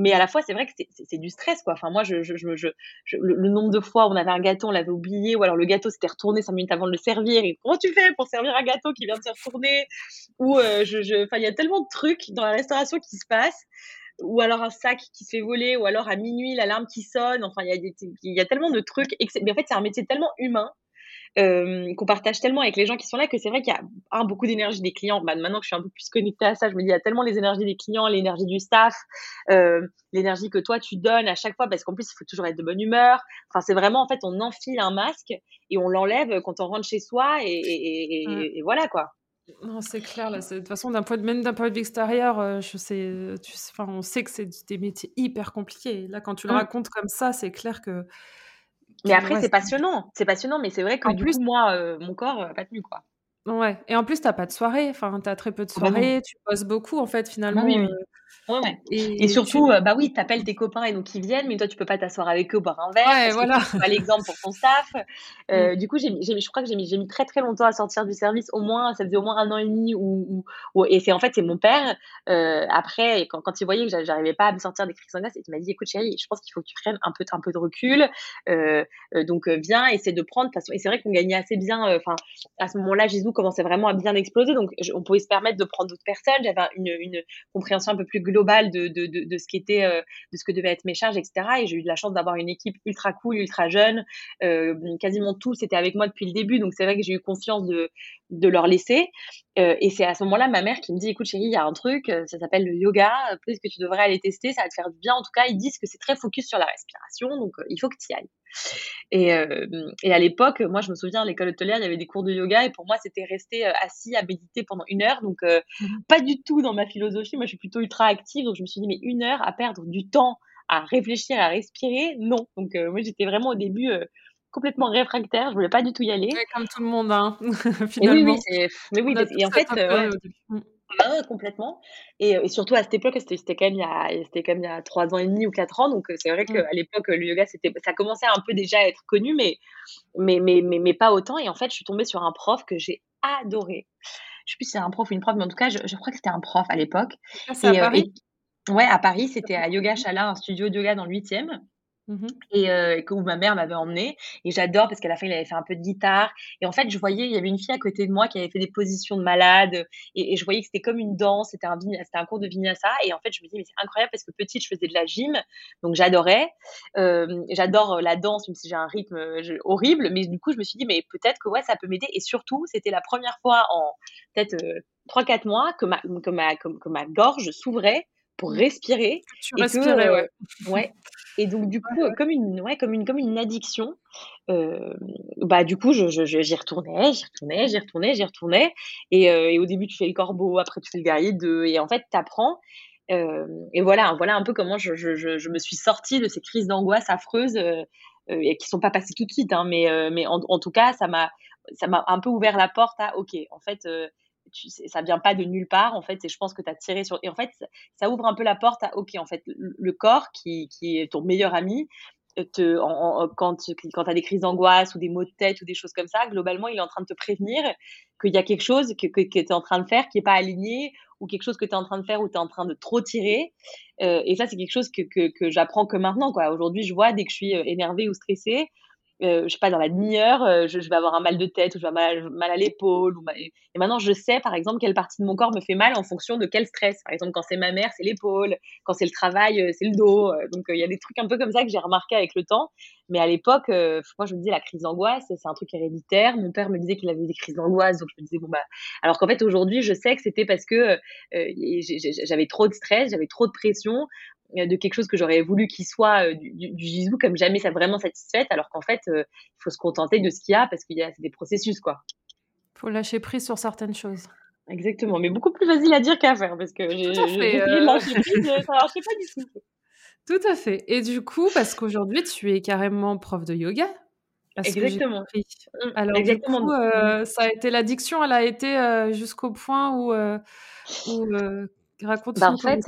Mais à la fois, c'est vrai que c'est du stress, quoi. Enfin, moi, je, je, je, je le, nombre de fois où on avait un gâteau, on l'avait oublié, ou alors le gâteau s'était retourné cinq minutes avant de le servir. Et comment tu fais pour servir un gâteau qui vient de se retourner? Ou euh, je, je, enfin, il y a tellement de trucs dans la restauration qui se passent ou alors un sac qui se fait voler, ou alors à minuit l'alarme qui sonne. Enfin, il y, a y a tellement de trucs. Mais en fait, c'est un métier tellement humain euh, qu'on partage tellement avec les gens qui sont là que c'est vrai qu'il y a un, beaucoup d'énergie des clients. Bah, maintenant que je suis un peu plus connectée à ça, je me dis il y a tellement les énergies des clients, l'énergie du staff, euh, l'énergie que toi tu donnes à chaque fois parce qu'en plus il faut toujours être de bonne humeur. Enfin c'est vraiment en fait on enfile un masque et on l'enlève quand on rentre chez soi et, et, et, et voilà quoi. Non, c'est clair. Là, de toute façon, d'un point de, même d'un point de vue extérieur, euh, je sais, tu, enfin, on sait que c'est des métiers hyper compliqués. Là, quand tu le mmh. racontes comme ça, c'est clair que mais après, c'est passionnant. C'est passionnant, mais c'est vrai que du coup, moi, euh, mon corps n'a pas tenu, quoi. Ouais. Et en plus, tu n'as pas de soirée. Enfin, tu as très peu de soirées. Tu bosses beaucoup, en fait, finalement. oui, oui. Euh, et, surtout, euh, bah oui, tu appelles tes copains et donc ils viennent, mais toi, tu peux pas t'asseoir avec eux, boire un verre. Ouais, voilà. pas l'exemple pour ton staff. Euh, mm. Du coup, j'ai, je crois que j'ai mis, j'ai mis très très longtemps à sortir du service. Au moins, ça faisait au moins un an et demi. Où, et c'est en fait, c'est mon père. Euh, après, quand, quand il voyait que j'arrivais pas à me sortir des crises d'angoisse, il m'a dit écoute, chérie, je pense qu'il faut que tu prennes un peu, un peu de recul. donc, viens, essaie de prendre. Et c'est vrai qu'on gagnait assez bien. Enfin, à ce moment-là, Gisou commençait vraiment à bien exploser. Donc, on pouvait se permettre de prendre d'autres personnes. J'avais une, une compréhension un peu plus globale de, de, de, ce qui était, euh, de ce que devaient être mes charges, etc. Et j'ai eu de la chance d'avoir une équipe ultra cool, ultra jeune. Euh, quasiment tous étaient avec moi depuis le début, donc c'est vrai que j'ai eu confiance de, de leur laisser. Euh, et c'est à ce moment-là ma mère qui me dit, écoute chérie, il y a un truc, ça s'appelle le yoga, peut-être que tu devrais aller tester, ça va te faire du bien. En tout cas, ils disent que c'est très focus sur la respiration, donc il faut que tu y ailles. Et, euh, et à l'époque, moi, je me souviens, à l'école hôtelière, il y avait des cours de yoga et pour moi, c'était rester euh, assis à méditer pendant une heure. Donc, euh, mmh pas du tout dans ma philosophie. Moi, je suis plutôt ultra active. Donc, je me suis dit, mais une heure à perdre du temps à réfléchir, à respirer, non. Donc, moi, j'étais vraiment au début complètement réfractaire. Je voulais pas du tout y aller. comme tout le monde, hein, finalement. oui, oui, mais oui, et en fait, ah complètement. Et, et, surtout à cette époque, c'était quand même il y a, c'était quand même il y a trois ans et demi ou quatre ans. Donc c'est vrai mmh. qu'à l'époque, le yoga, c'était, ça commençait un peu déjà à être connu, mais, mais, mais, mais, mais, pas autant. Et en fait, je suis tombée sur un prof que j'ai adoré. Je sais plus si c'est un prof ou une prof, mais en tout cas, je, je crois que c'était un prof à l'époque. c'est à Paris? ouais, à Paris, c'était à Yoga Chala, un studio de yoga dans le 8e. Mmh et euh, que ma mère m'avait emmené et j'adore parce qu'à la fin il avait fait un peu de guitare. Et en fait je voyais il y avait une fille à côté de moi qui avait fait des positions de malade. Et, je voyais que c'était comme une danse. C'était un c'était cours de vinyasa. Et en fait je me dis mais c'est incroyable parce que petite je faisais de la gym. Donc j'adorais. Euh, j'adore la danse même si j'ai un rythme euh, horrible. Mais du coup je me suis dit mais peut-être que ouais ça peut m'aider. Et surtout c'était la première fois en peut-être trois 4 mois que ma gorge s'ouvrait pour respirer. Tu respirais, ouais. ouais. Et donc du coup, comme une, ouais, comme une, comme une addiction, euh, bah du coup, je, je, j'y retournais, j'y retournais, j'y retournais, j'y retournais. Et, euh, et, au début, tu fais le corbeau, après tu fais le guerrier de, et en fait, t'apprends. Euh, et voilà, voilà un peu comment je, je, je, me suis sortie de ces crises d'angoisse affreuses euh, euh, et qui sont pas passées tout de suite, hein, mais, mais en, en, tout cas, ça m'a, ça m'a un peu ouvert la porte à, ok, en fait tu, ça vient pas de nulle part en fait et je pense que tu as tiré sur et en fait ça ouvre un peu la porte à ok en fait le corps qui, qui est ton meilleur ami te, quand, quand tu as des crises d'angoisse ou des maux de tête ou des choses comme ça, globalement, il est en train de te prévenir qu'il y a quelque chose que, que, tu es en train de faire qui n'est pas aligné ou quelque chose que tu es en train de faire ou tu es en train de trop tirer. Euh, et ça, c'est quelque chose que, que, que j'apprends que maintenant. Aujourd'hui, je vois dès que je suis euh, énervée ou stressée, euh, je sais pas, dans la demi-heure, euh, je, vais avoir un mal de tête ou je vais avoir mal, mal à l'épaule. Et maintenant, je sais, par exemple, quelle partie de mon corps me fait mal en fonction de quel stress. Par exemple, quand c'est ma mère, c'est l'épaule. Quand c'est le travail, euh, c'est le dos. Donc, il y a des trucs un peu comme ça que j'ai remarqué avec le temps. Mais à l'époque, moi, je me disais, la crise d'angoisse, c'est un truc héréditaire. Mon père me disait qu'il avait des crises d'angoisse. Donc, je me disais, bon, bah. Alors qu'en fait, aujourd'hui, je sais que c'était parce que j'avais trop de stress, j'avais trop de pression euh, de quelque chose que j'aurais voulu qu'il soit euh, du, du, du comme jamais ça vraiment satisfaite, alors qu'en fait, euh, il faut se contenter de ce qu'il y a parce qu'il y a des processus, quoi. Faut lâcher prise sur certaines choses. Exactement, mais beaucoup plus facile à dire qu'à faire parce que j'ai de lâcher prise, ça marchait pas du tout. Tout à fait. Et du coup, parce qu'aujourd'hui, tu es carrément prof de yoga. Exactement. Mmh, Alors, Exactement. du coup, euh, ça a été l'addiction, elle a été euh, jusqu'au point où, euh, où raconte bah, en fait,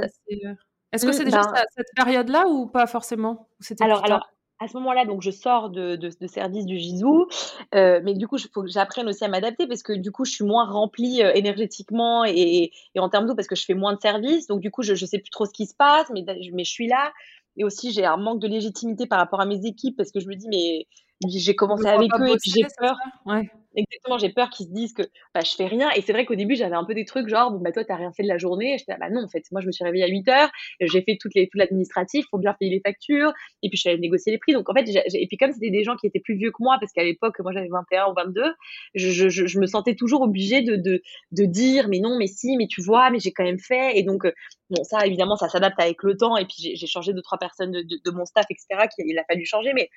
est-ce que c'est mmh, déjà ben cette période-là ou pas forcément? Alors, alors, à ce moment-là, donc je sors de, de, de service du Gisou, euh, mais du coup, il faut que j'apprenne aussi à m'adapter parce que du coup, je suis moins remplie euh, énergétiquement et, et, en termes d'eau parce que je fais moins de services. Donc, du coup, je ne sais plus trop ce qui se passe, mais, mais je suis là. Et aussi, j'ai un manque de légitimité par rapport à mes équipes parce que je me dis, mais j'ai commencé avec eux et puis j'ai peur. Ouais. Exactement, j'ai peur qu'ils se disent que bah, je fais rien. Et c'est vrai qu'au début, j'avais un peu des trucs genre, bah, toi, t'as rien fait de la journée. J'étais, bah, non, en fait, moi, je me suis réveillée à 8 heures, j'ai fait toutes les, tout l'administratif, faut bien payer les factures, et puis je suis allée négocier les prix. Donc, en fait, et puis comme c'était des gens qui étaient plus vieux que moi, parce qu'à l'époque, moi, j'avais 21 ou 22, je, je, je, me sentais toujours obligée de, de, de dire, mais non, mais si, mais tu vois, mais j'ai quand même fait. Et donc, bon, ça, évidemment, ça s'adapte avec le temps. Et puis, j'ai changé deux, trois personnes de, de, de mon staff, etc., qu'il a fallu changer. Mais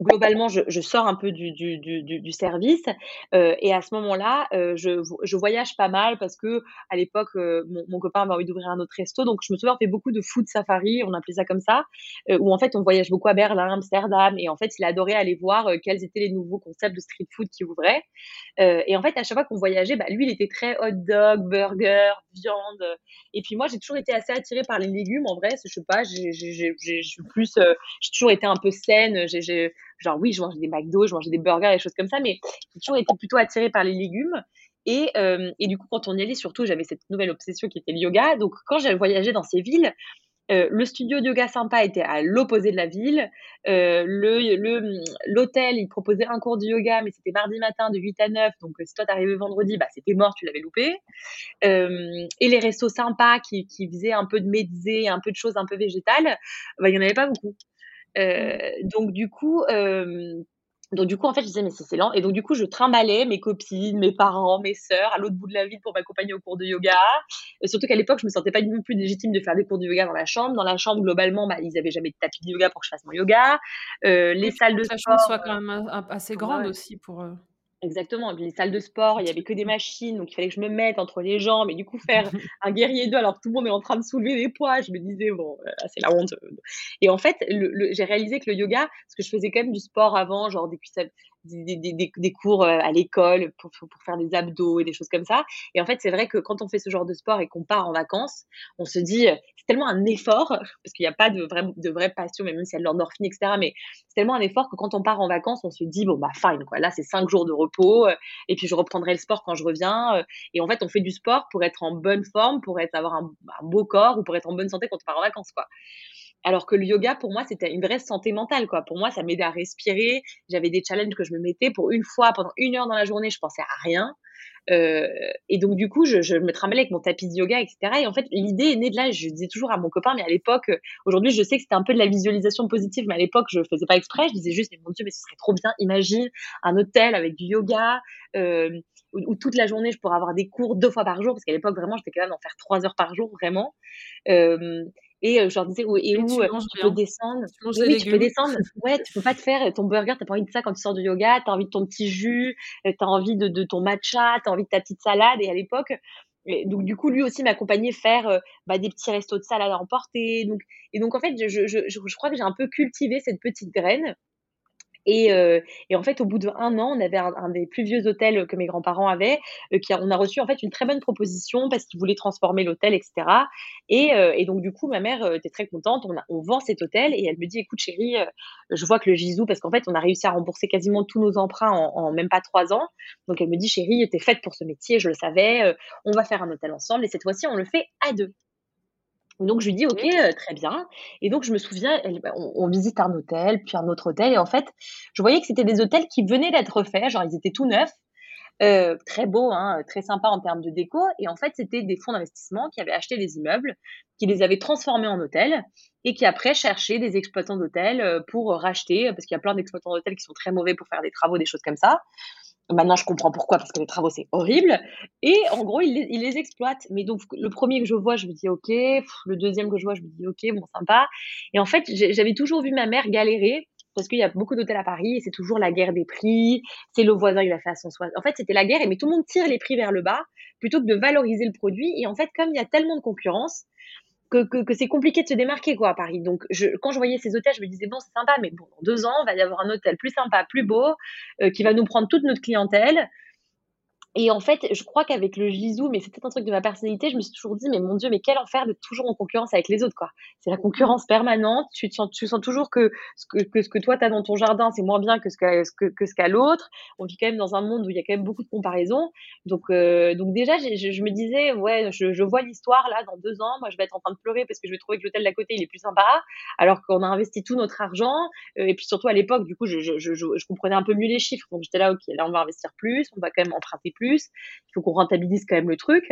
globalement, je, je, sors un peu du, du, du, du service euh, et à ce moment-là, euh, je, je, voyage pas mal parce que à l'époque, euh, mon, mon, copain avait envie d'ouvrir un autre resto, donc je me souviens, on fait beaucoup de food safari, on appelait ça comme ça, euh, où en fait on voyage beaucoup à Berlin, Amsterdam, et en fait il adorait aller voir euh, quels étaient les nouveaux concepts de street food qui ouvraient. et en fait, à chaque fois qu'on voyageait, bah, lui il était très hot dog, burger, viande, et puis moi j'ai toujours été assez attirée par les légumes. En vrai, je sais pas, j'ai plus, j'ai toujours été un peu saine, genre oui, je mangeais des McDo, je mangeais des burgers, des choses comme ça, mais j'ai toujours été plutôt attirée par les légumes. Et, euh, et du coup, quand on y allait, surtout, j'avais cette nouvelle obsession qui était le yoga. Donc, quand j'ai voyagé dans ces villes, euh, le studio de yoga sympa était à l'opposé de la ville. Euh, le l'hôtel, il proposait un cours de yoga, mais c'était mardi matin de 8 à 9. Donc, si toi t'arrivais vendredi, bah, c'était mort, tu l'avais loupé. Et les restos sympas qui, qui faisaient un peu de médisé, un peu de choses un peu végétales, bah, il y en avait pas beaucoup. Euh, donc du coup, euh, donc du coup, en fait, je disais mais c'est lent. Et donc du coup, je trimballais mes copines, mes parents, mes sœurs à l'autre bout de la ville pour m'accompagner au cours de yoga. Et surtout qu'à l'époque, je me sentais pas non plus légitime de faire des cours de yoga dans la chambre. Dans la chambre, globalement, bah, ils avaient jamais de tapis de yoga pour que je fasse mon yoga. Euh, les salles de sport. La chambre soit quand même assez grande aussi pour. Exactement. Et puis les salles de sport, il y avait que des machines, donc il fallait que je me mette entre les jambes. Et du coup, faire un guerrier 2 alors que tout le monde est en train de soulever des poids, je me disais, bon, euh, c'est la honte. Et en fait, le, j'ai réalisé que le yoga, parce que je faisais quand même du sport avant, genre des, des, cours euh, à l'école pour, faire des abdos et des choses comme ça. Et en fait, c'est vrai que quand on fait ce genre de sport et qu'on part en vacances, on se dit, c'est tellement un effort, parce qu'il n'y a pas de vraie, de vraie passion, même si y a de l'endorphine, etc. Mais c'est tellement un effort que quand on part en vacances, on se dit, bon, bah, fine, quoi. Là, c'est cinq jours de repos, euh, et puis je reprendrai le sport quand je reviens. Euh, et en fait, on fait du sport pour être en bonne forme, pour être, avoir un, un beau corps ou pour être en bonne santé quand on part en vacances, quoi. Alors que le yoga, pour moi, c'était une vraie santé mentale, quoi. Pour moi, ça m'aidait à respirer. J'avais des challenges que je me mettais pour une fois, pendant une heure dans la journée, je pensais à rien. Euh, et donc du coup, je, me trimballais avec mon tapis de yoga, etc. Et en fait, l'idée est née de là. Je disais toujours à mon copain, mais à l'époque, aujourd'hui, je sais que c'était un peu de la visualisation positive, mais à l'époque, je faisais pas exprès. Je disais juste, mais mon Dieu, mais ce serait trop bien. Imagine un hôtel avec du yoga. Euh, où, toute la journée je pourrais avoir des cours deux fois par jour parce qu'à l'époque vraiment j'étais capable d'en faire trois heures par jour vraiment euh, et euh, je leur disais, où, et, où tu, euh, tu peux descendre. Tu oui, tu peux descendre. Ouais, tu peux pas te faire ton burger, t'as pas envie de ça quand tu sors du yoga, t'as envie de ton petit jus, euh, t'as envie de, de ton matcha, t'as envie de ta petite salade. Et à l'époque, donc du coup, lui aussi m'accompagnait faire bah, des petits restos de salade à emporter. Donc, et donc en fait, je, je, je, je crois que j'ai un peu cultivé cette petite graine Et, euh, et, en fait, au bout d'un an, on avait un, des plus vieux hôtels que mes grands-parents avaient, euh, qui on a reçu en fait une très bonne proposition parce qu'ils voulaient transformer l'hôtel, etc. Et, euh, et, donc du coup, ma mère était très contente. On, vend cet hôtel et elle me dit, écoute chérie, je vois que le Gisou, parce qu'en fait, on a réussi à rembourser quasiment tous nos emprunts en, en même pas trois ans. Donc elle me dit, chérie, t'es faite pour ce métier, je le savais. on va faire un hôtel ensemble et cette fois-ci, on le fait à deux. Donc je lui dis ok euh, très bien. Et donc je me souviens elle, bah, on, on, visite un hôtel puis un autre hôtel. Et en fait je voyais que c'était des hôtels qui venaient d'être faits. Genre ils étaient tout neufs. Euh, très beaux hein, très sympas en termes de déco. Et en fait c'était des fonds d'investissement qui avaient acheté des immeubles qui les avaient transformés en hôtels et qui après cherchaient des exploitants d'hôtels euh, pour racheter parce qu'il y a plein d'exploitants d'hôtels qui sont très mauvais pour faire des travaux des choses comme ça Maintenant, je comprends pourquoi, parce que les travaux, c'est horrible. Et en gros, il les, il exploite. Mais donc, le premier que je vois, je me dis OK. Le deuxième que je vois, je me dis OK, bon, sympa. Et en fait, j'avais toujours vu ma mère galérer parce qu'il y a beaucoup d'hôtels à Paris et c'est toujours la guerre des prix. C'est le voisin, il a fait à son. En fait, c'était la guerre, mais tout le monde tire les prix vers le bas plutôt que de valoriser le produit. Et en fait, comme il y a tellement de concurrence, que, que, que c'est compliqué de se démarquer quoi à Paris. Donc je, quand je voyais ces hôtels, je me disais bon c'est sympa, mais bon dans deux ans, il va y avoir un hôtel plus sympa, plus beau, euh, qui va nous prendre toute notre clientèle. Et en fait, je crois qu'avec le Gisou, mais c'était un truc de ma personnalité, je me suis toujours dit, mais mon Dieu, mais quel enfer d'être toujours en concurrence avec les autres, quoi. C'est la concurrence permanente. Tu, sens, tu sens toujours que ce que, toi, tu as dans ton jardin, c'est moins bien que ce qu'a que, ce qu'a l'autre. On vit quand même dans un monde où il y a quand même beaucoup de comparaisons. Donc, euh, donc déjà, je, me disais, ouais, je, vois l'histoire, là, dans deux ans, moi, je vais être en train de pleurer parce que je vais trouver que l'hôtel d'à côté, il est plus sympa, alors qu'on a investi tout notre argent. Euh, et puis surtout, à l'époque, du coup, je, je comprenais un peu mieux les chiffres. Donc, j'étais là, ok, là, on va investir plus, on va quand même emprunter plus Il faut qu'on rentabilise quand même le truc.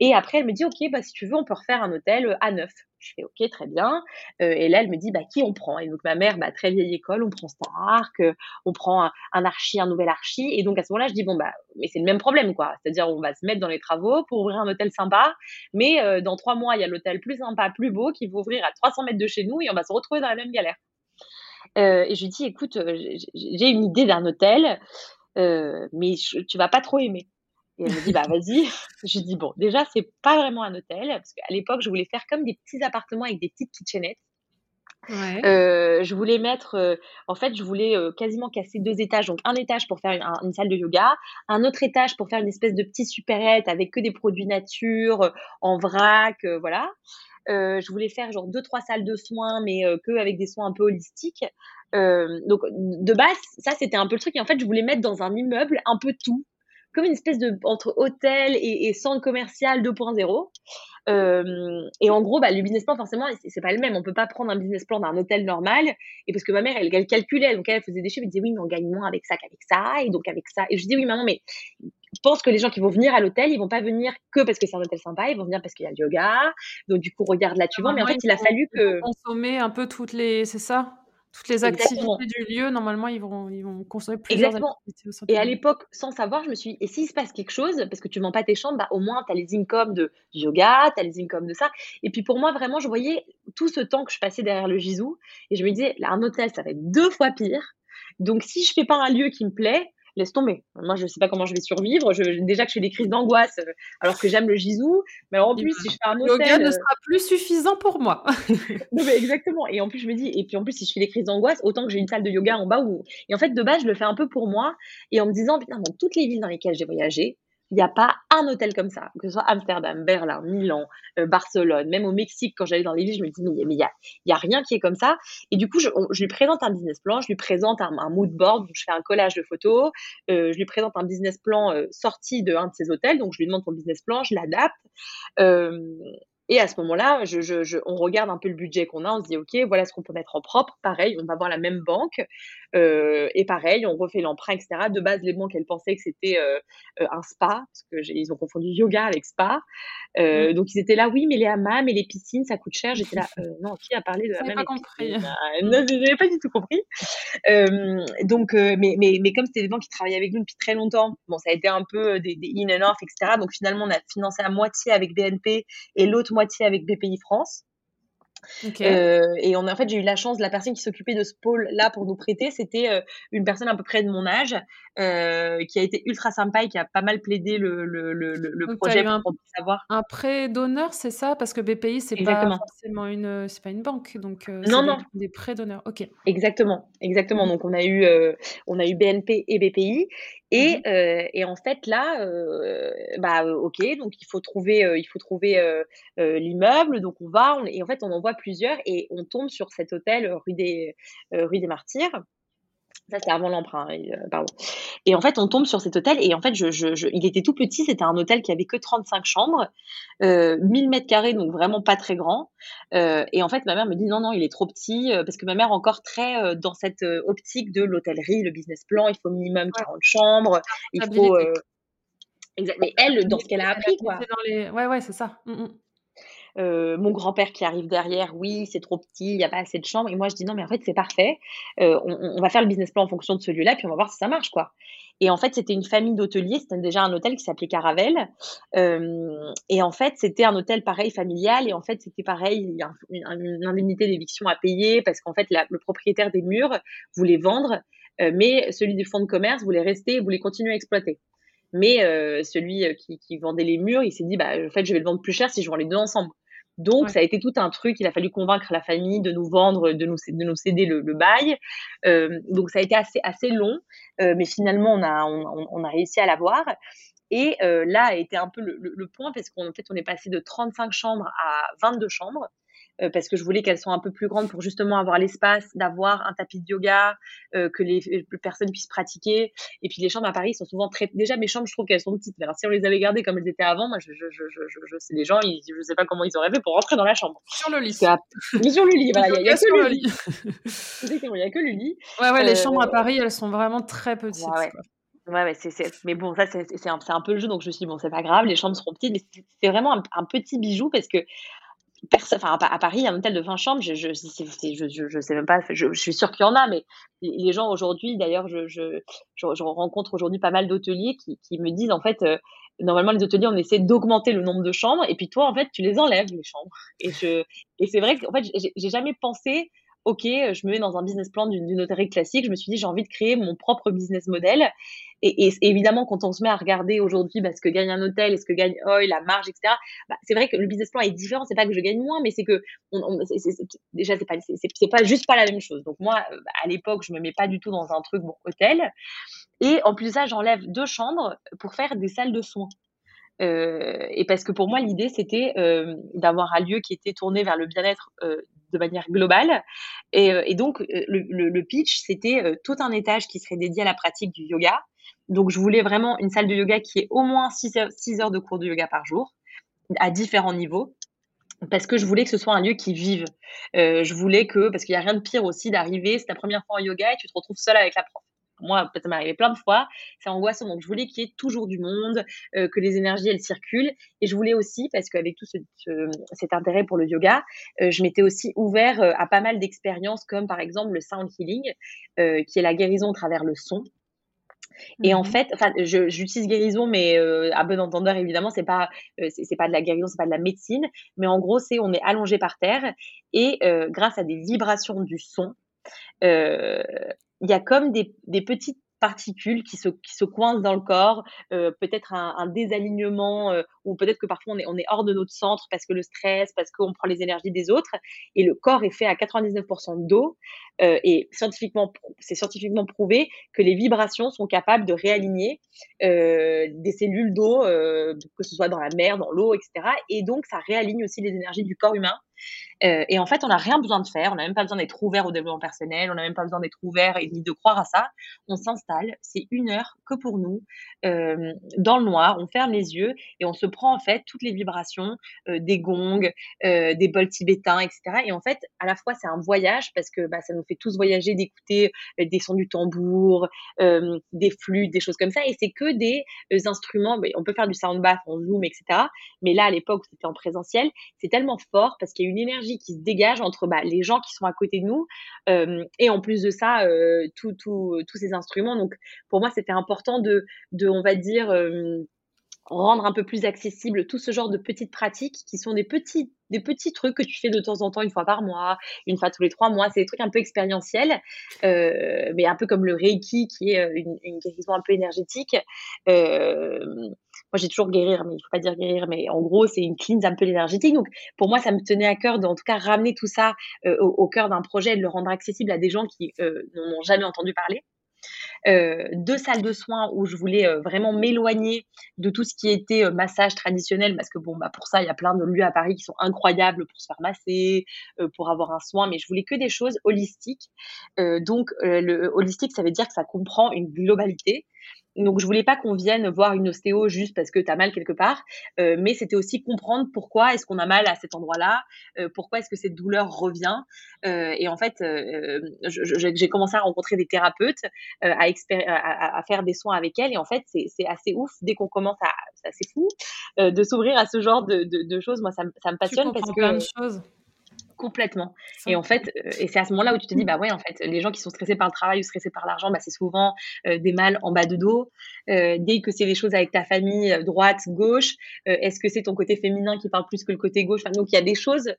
Et après, elle me dit, OK, bah, si tu veux, on peut refaire un hôtel à neuf. Je fais OK, très bien. Euh, et là, elle me dit, bah, qui on prend? Et donc, ma mère, bah, très vieille école, on prend Stark, euh, on prend un, archi, un nouvel archi. Et donc, à ce moment-là, je dis, bon, bah, mais c'est le même problème, quoi. C'est-à-dire, on va se mettre dans les travaux pour ouvrir un hôtel sympa. Mais euh, dans trois mois, il y a l'hôtel plus sympa, plus beau, qui va ouvrir à 300 mètres de chez nous et on va se retrouver dans la même galère. Euh, et je lui dis, écoute, j'ai une idée d'un hôtel, euh, mais je, tu vas pas trop aimer. Et elle me dit, bah vas-y. Je dis, bon, déjà, c'est pas vraiment un hôtel, parce qu'à l'époque, je voulais faire comme des petits appartements avec des petites kitchenettes. Ouais. Euh, je voulais mettre, euh, en fait, je voulais euh, quasiment casser deux étages. Donc, un étage pour faire une, un, une, salle de yoga, un autre étage pour faire une espèce de petit supérette avec que des produits nature, en vrac, voilà. je voulais faire genre deux, trois salles de soins, mais que avec des soins un peu holistiques. Donc, de base, ça, c'était un peu le truc. Et en fait, je voulais mettre dans un immeuble un peu tout comme une espèce de entre hôtel et, et centre commercial 2.0. Euh, et en gros, bah, le business plan, forcément, c'est pas le même. On peut pas prendre un business plan d'un hôtel normal. Et parce que ma mère, elle, elle calculait, donc elle faisait des chiffres, elle disait oui, mais on gagne moins avec ça qu'avec ça, et donc avec ça. Et je dis oui, maman, mais je pense que les gens qui vont venir à l'hôtel, ils vont pas venir que parce que c'est un hôtel sympa, ils vont venir parce qu'il y a le yoga. Donc du coup, regarde là, tu vois. Mais en fait, il a fallu que consommer un peu toutes les, c'est ça? Toutes les activités du lieu, normalement, ils vont, ils vont consommer plusieurs Exactement. activités au Et à l'époque, sans savoir, je me suis dit, et s'il se passe quelque chose, parce que tu vends pas tes chambres, bah, au moins, tu as les incomes de yoga, tu as les incomes de ça. Et puis pour moi, vraiment, je voyais tout ce temps que je passais derrière le Gisou, et je me disais, là, un hôtel, ça va être deux fois pire. Donc si je fais pas un lieu qui me plaît, laisse tomber. Moi, je sais pas comment je vais survivre. Je, déjà que je fais des crises d'angoisse euh, alors que j'aime le gisou. Mais en plus, si je fais un hôtel... yoga ne sera plus suffisant pour moi. non, mais exactement. Et en plus, je me dis, et puis en plus, si je fais des crises d'angoisse, autant que j'ai une salle de yoga en bas où. Et en fait, de base, je le fais un peu pour moi et en me disant, putain, dans toutes les villes dans lesquelles j'ai voyagé, il n'y a pas un hôtel comme ça, que ce soit Amsterdam, Berlin, Milan, euh, Barcelone, même au Mexique, quand j'allais dans les villes, je me dis, mais il n'y a, y a rien qui est comme ça. Et du coup, je, lui présente un business plan, je lui présente un, un mood board, donc je fais un collage de photos, euh, je lui présente un business plan euh, sorti de un de ses hôtels, donc je lui demande son business plan, je l'adapte. Euh, et à ce moment-là, je, je, je, on regarde un peu le budget qu'on a, on se dit, OK, voilà ce qu'on peut mettre en propre. Pareil, on va voir la même banque. Euh, et pareil, on refait l'emprunt, etc. De base, les banques, elles pensaient que c'était euh, un spa, parce que ils ont confondu yoga avec spa. Euh, mmh. Donc, ils étaient là, oui, mais les hammams et les piscines, ça coûte cher. J'étais là, euh, non, qui a parlé de hammam pas compris. Non, j'avais pas du tout compris. Euh, donc, mais, mais, mais comme c'était des banques qui travaillaient avec nous depuis très longtemps, bon, ça a été un peu des, des in and off, etc. Donc, finalement, on a financé à moitié avec BNP et l'autre moitié avec BPI France. Euh, et on, en fait, j'ai eu la chance, la personne qui s'occupait de ce pôle-là pour nous prêter, c'était euh, une personne à peu près de mon âge, euh, qui a été ultra sympa et qui a pas mal plaidé le, le, le, le projet pour un, savoir. Un prêt d'honneur, c'est ça? Parce que BPI, c'est pas forcément une, c'est pas une banque, donc non, non. Des, des prêts d'honneur. Ok. Exactement, exactement. Donc on a eu, on a eu BNP et BPI. Et, mmh euh, et, en fait là, euh, bah ok, donc il faut trouver, euh, il faut trouver l'immeuble. Donc on va, et en fait on en voit plusieurs et on tombe sur cet hôtel rue des rue des Martyrs. Ça, c'est avant l'emprunt, hein, pardon. Et en fait, on tombe sur cet hôtel et en fait, je, je, je il était tout petit. C'était un hôtel qui avait que 35 chambres, euh, 1000 mètres carrés, donc vraiment pas très grand. Euh, et en fait, ma mère me dit non, non, il est trop petit parce que ma mère encore très dans cette optique de l'hôtellerie, le business plan. Il faut minimum 40 chambres. Il faut. Exact. Mais elle, dans ce qu'elle a appris, quoi. Dans les... Ouais, ouais, c'est ça. Mmh. Euh, mon grand-père qui arrive derrière, oui, c'est trop petit, il n'y a pas assez de chambres. Et moi, je dis non, mais en fait, c'est parfait. Euh, on, va faire le business plan en fonction de ce lieu-là, puis on va voir si ça marche, quoi. Et en fait, c'était une famille d'hôteliers. C'était déjà un hôtel qui s'appelait Caravelle. Euh, et en fait, c'était un hôtel pareil familial. Et en fait, c'était pareil, il y a une, indemnité d'éviction à payer parce qu'en fait, le propriétaire des murs voulait vendre, mais celui du fonds de commerce voulait rester et voulait continuer à exploiter. Mais celui qui, qui, vendait les murs, il s'est dit, bah, en fait, je vais le vendre plus cher si je vends les deux ensemble. Donc, ça a été tout un truc. Il a fallu convaincre la famille de nous vendre, de nous, de nous céder le, le bail. Euh, donc, ça a été assez, assez long. Euh, mais finalement, on a, on, on a réussi à l'avoir. Et euh, là a été un peu le, le, le point parce qu'en fait, on est passé de 35 chambres à 22 chambres. Euh, parce que je voulais qu'elles soient un peu plus grandes pour justement avoir l'espace d'avoir un tapis de yoga, euh, que les, personnes puissent pratiquer. Et puis les chambres à Paris sont souvent très. Déjà mes chambres, je trouve qu'elles sont petites. Alors si on les avait gardées comme elles étaient avant, moi je, je, je, je, je sais les gens, ils, je sais pas comment ils auraient fait pour rentrer dans la chambre. Sur le lit. Mais sur le lit, voilà, il y, a que le lit. il y a que le lit. Ouais, ouais, les chambres à Paris, elles sont vraiment très petites. Ouais, ouais. Ouais, c'est, mais bon, ça, c'est, c'est, un, un, peu le jeu, donc je me suis dit, bon, c'est pas grave, les chambres seront petites, mais c'est, vraiment un, un, petit bijou parce que enfin, à Paris, il y a un hôtel de 20 chambres, je, je, je, je sais même pas, je, suis sûre qu'il y en a, mais les gens aujourd'hui, d'ailleurs, je, rencontre aujourd'hui pas mal d'hôteliers qui, qui me disent, en fait, euh, normalement, les hôteliers, on essaie d'augmenter le nombre de chambres, et puis toi, en fait, tu les enlèves, les chambres. Et, et c'est vrai qu'en fait, j'ai jamais pensé ok, je me mets dans un business plan d'une hôtellerie classique. Je me suis dit, j'ai envie de créer mon propre business model. Et, évidemment, quand on se met à regarder aujourd'hui bah, ce que gagne un hôtel et ce que gagne Oi, la marge, etc., bah, c'est vrai que le business plan est différent. C'est pas que je gagne moins, mais c'est que déjà, c'est pas, pas juste pas la même chose. Donc moi, à l'époque, je me mets pas du tout dans un truc hôtel. Et en plus ça, j'enlève deux chambres pour faire des salles de soins. Euh, et parce que pour moi, l'idée, c'était euh, d'avoir un lieu qui était tourné vers le bien-être euh, de manière globale. Et, euh, donc, euh, le pitch, c'était tout un étage qui serait dédié à la pratique du yoga. Donc, je voulais vraiment une salle de yoga qui ait au moins 6 heures, 6 heures de cours de yoga par jour, à différents niveaux parce que je voulais que ce soit un lieu qui vive. Euh, je voulais que, parce qu'il n'y a rien de pire aussi d'arriver, c'est ta première fois en yoga et tu te retrouves seule avec la prof moi, ça m'est arrivé plein de fois, c'est angoissant. Donc, je voulais qu'il y ait toujours du monde, euh, que les énergies, elles circulent. Et je voulais aussi, parce qu'avec tout ce, cet intérêt pour le yoga, euh, je m'étais aussi ouvert à pas mal d'expériences, comme par exemple le sound healing, qui est la guérison à travers le son. Et en mmh fait, enfin, j'utilise guérison, mais euh, à bon entendeur, évidemment, c'est pas, euh, c'est pas de la guérison, c'est pas de la médecine, mais en gros, c'est on est allongé par terre et euh, grâce à des vibrations du son, il y a comme des, des petites particules qui se, qui se coincent dans le corps, euh, peut-être un, un, désalignement, euh, ou peut-être que parfois on est, on est hors de notre centre parce que le stress, parce qu'on prend les énergies des autres, et le corps est fait à 99% d'eau, euh, et scientifiquement, c'est scientifiquement prouvé que les vibrations sont capables de réaligner euh, des cellules d'eau, euh, que ce soit dans la mer, dans l'eau, etc. Et donc ça réaligne aussi les énergies du corps humain. Euh, et en fait, on n'a rien besoin de faire, on n'a même pas besoin d'être ouvert au développement personnel, on n'a même pas besoin d'être ouvert et ni de croire à ça. On s'installe, c'est une heure que pour nous, euh, dans le noir, on ferme les yeux et on se prend en fait toutes les vibrations euh, des gongs, des bols tibétains, etc. Et en fait, à la fois, c'est un voyage parce que bah, ça nous fait tous voyager, d'écouter des sons du tambour, des flûtes, des choses comme ça. Et c'est que des instruments. on peut faire du sound bath en zoom, etc. Mais là, à l'époque, c'était en présentiel. C'est tellement fort parce qu'il y a une énergie qui se dégage entre bah, les gens qui sont à côté de nous euh, et en plus de ça, euh, tous ces instruments. Donc pour moi, c'était important de, on va dire, euh, rendre un peu plus accessible tout ce genre de petites pratiques qui sont des petits, trucs que tu fais de temps en temps, une fois par mois, une fois tous les trois mois. C'est des trucs un peu expérientiels, euh, mais un peu comme le Reiki, qui est euh, une, guérison un peu énergétique. Euh, moi, j'ai toujours guérir, mais il faut pas dire guérir, mais en gros, c'est une cleanse un peu énergétique. Donc, pour moi, ça me tenait à cœur de, en tout cas, ramener tout ça euh, au, cœur d'un projet et de le rendre accessible à des gens qui euh, n'en ont jamais entendu parler euh, deux salles de soins où je voulais euh, vraiment m'éloigner de tout ce qui était massage traditionnel parce que bon bah pour ça il y a plein de lieux à Paris qui sont incroyables pour se faire masser, pour avoir un soin, mais je voulais que des choses holistiques. Donc le holistique ça veut dire que ça comprend une globalité donc, je voulais pas qu'on vienne voir une ostéo juste parce que tu as mal quelque part, euh, mais c'était aussi comprendre pourquoi est-ce qu'on a mal à cet endroit-là, euh, pourquoi est-ce que cette douleur revient. Euh, et en fait, j'ai commencé à rencontrer des thérapeutes, à, à, à, faire des soins avec elles. Et en fait, c'est assez ouf dès qu'on commence à, c'est assez fou, de s'ouvrir à ce genre de, de, de, choses. Moi, ça, ça me passionne tu parce que plein de choses complètement. Et en fait, euh, et c'est à ce moment-là où tu te dis, bah ouais, en fait, les gens qui sont stressés par le travail ou stressés par l'argent, bah c'est souvent euh, des mal en bas de dos. Euh, dès que c'est des choses avec ta famille, droite, gauche, euh, est-ce que c'est ton côté féminin qui parle plus que le côté gauche? Enfin, Donc il y a des choses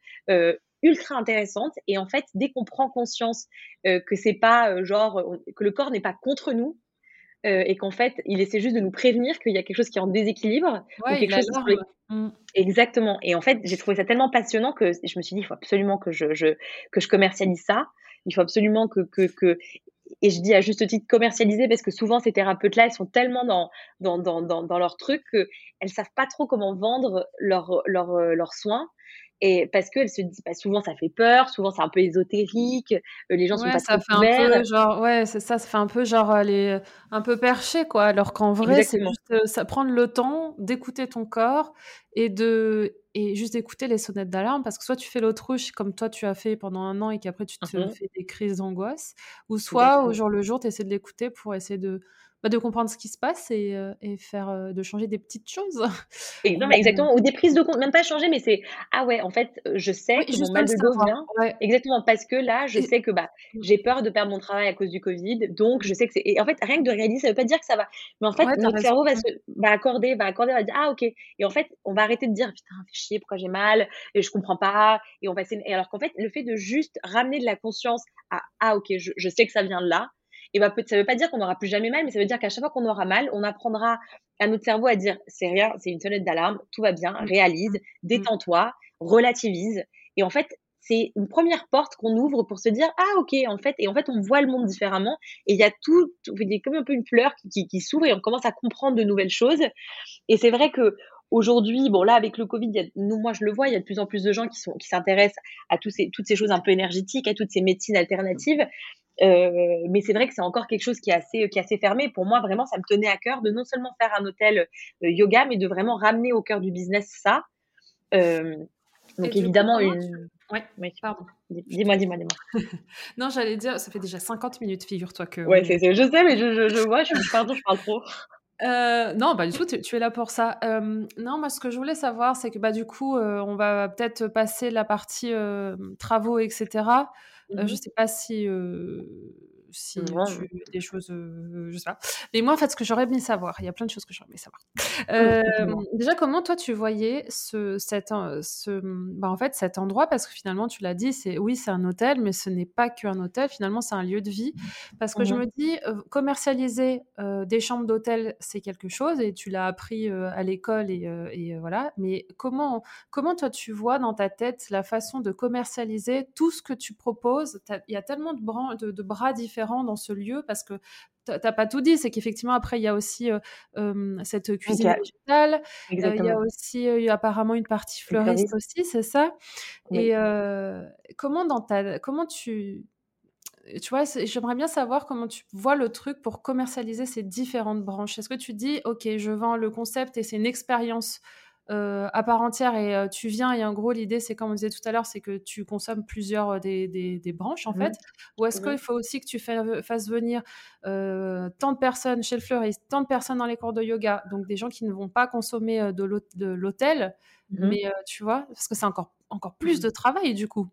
ultra intéressantes. Et en fait, dès qu'on prend conscience que c'est pas genre que le corps n'est pas contre nous, euh, et qu'en fait, il essaie juste de nous prévenir qu'il y a quelque chose qui est en déséquilibre. Ouais, ou quelque chose mmh. Exactement. Et en fait, j'ai trouvé ça tellement passionnant que je me suis dit, il faut absolument que je, je, que je commercialise ça. Il faut absolument que, que, que... Et je dis à juste titre commercialiser parce que souvent ces thérapeutes-là, elles sont tellement dans, dans, dans, dans, dans leur truc qu'elles savent pas trop comment vendre leurs leur, leur soins et parce qu'elle se dit bah, souvent ça fait peur souvent c'est un peu ésotérique euh, les gens ouais, sont pas ça fait un peu genre ouais c'est ça ça fait un peu genre les un peu perché quoi alors qu'en vrai c'est juste euh, ça prendre le temps d'écouter ton corps et de et juste d'écouter les sonnettes d'alarme parce que soit tu fais l'autruche comme toi tu as fait pendant un an et qu'après tu te Mhm. fais des crises d'angoisse ou soit Exactement. au jour le jour tu essaies de l'écouter pour essayer de bah, de comprendre ce qui se passe et, euh, et faire euh, de changer des petites choses mais exactement. Ou des prises de compte, même pas changer, mais c'est ah ouais, en fait, je sais oui, que mon mal de dos vient. Ouais. Exactement, parce que là, je Et- sais que bah j'ai peur de perdre mon travail à cause du Covid, donc je sais que c'est. Et en fait, rien que de réaliser, ça veut pas dire que ça va. Mais en fait, Ouais, notre cerveau va se va accorder, va accorder, va dire ah ok. Et en fait, on va arrêter de dire putain, fais chier, pourquoi j'ai mal, et je comprends pas. Et on va Et alors qu'en fait, le fait de juste ramener de la conscience à ah ok, je, je sais que ça vient de là. Et peut- ça veut pas dire qu'on n'aura plus jamais mal, mais ça veut dire qu'à chaque fois qu'on aura mal, on apprendra à notre cerveau à dire c'est rien, c'est une sonnette d'alarme, tout va bien, Mm. réalise, détends-toi, relativise. Et en fait, c'est une première porte qu'on ouvre pour se dire ah ok en fait et en fait on voit le monde différemment et il y a tout il y a comme un peu une fleur qui, qui, qui s'ouvre et on commence à comprendre de nouvelles choses et c'est vrai que aujourd'hui bon là avec le covid il y a, nous moi je le vois il y a de plus en plus de gens qui sont qui s'intéressent à tous ces, toutes ces choses un peu énergétiques à toutes ces médecines alternatives mais c'est vrai que c'est encore quelque chose qui est assez qui est assez fermé pour moi vraiment ça me tenait à cœur de non seulement faire un hôtel euh, yoga mais de vraiment ramener au cœur du business ça euh, donc évidemment une Ouais, oui. pardon. Dis-moi, dis-moi, dis-moi. Non, j'allais dire, ça fait déjà 50 minutes, figure-toi que. Ouais, c'est, est- c'est- je sais, mais je, je, je vois, je pardon, je parle trop. Euh, non, bah du coup, tu, tu es là pour ça. Euh, non, moi, ce que je voulais savoir, c'est que bah du coup, euh, on va peut-être passer la partie euh, travaux, etc. Euh, Mhm. je sais pas si euh, si Ouais. tu des choses, euh, je sais pas. Mais moi, en fait, ce que j'aurais aimé savoir, il y a plein de choses que j'aurais aimé savoir. Euh, dis-moi. déjà, comment toi tu voyais ce, cet, ce, bah, en fait, cet endroit? Parce que finalement, tu l'as dit, c'est oui, c'est un hôtel, mais ce n'est pas qu'un hôtel. Finalement, c'est un lieu de vie. Parce que je me dis, euh, commercialiser des chambres d'hôtel, c'est quelque chose, et tu l'as appris à l'école, et, et, voilà. Mais comment, comment toi tu vois dans ta tête la façon de commercialiser tout ce que tu proposes? Il y a tellement de, bran- de, de bras différents dans ce lieu parce que t'as pas tout dit, c'est qu'effectivement après il y a aussi euh, euh, cette cuisine Ok. végétale, euh, il y a Exactement. aussi euh, y a apparemment une partie fleuriste aussi, c'est ça? Oui. Et comment dans ta comment tu tu vois, j'aimerais bien savoir comment tu vois le truc pour commercialiser ces différentes branches. Est-ce que tu dis, OK, je vends le concept et c'est une expérience euh, à part entière et euh, tu viens et en gros l'idée c'est comme on disait tout à l'heure, c'est que tu consommes plusieurs euh, des, des- des branches en Mhm. fait. Ou est-ce Mhm. qu'il faut aussi que tu fais- fasses venir tant de personnes chez le fleuriste, tant de personnes dans les cours de yoga, donc des gens qui ne vont pas consommer de l'hôte- de l'hôtel, Mhm. mais tu vois, parce que c'est encore, encore plus Mhm. de travail du coup.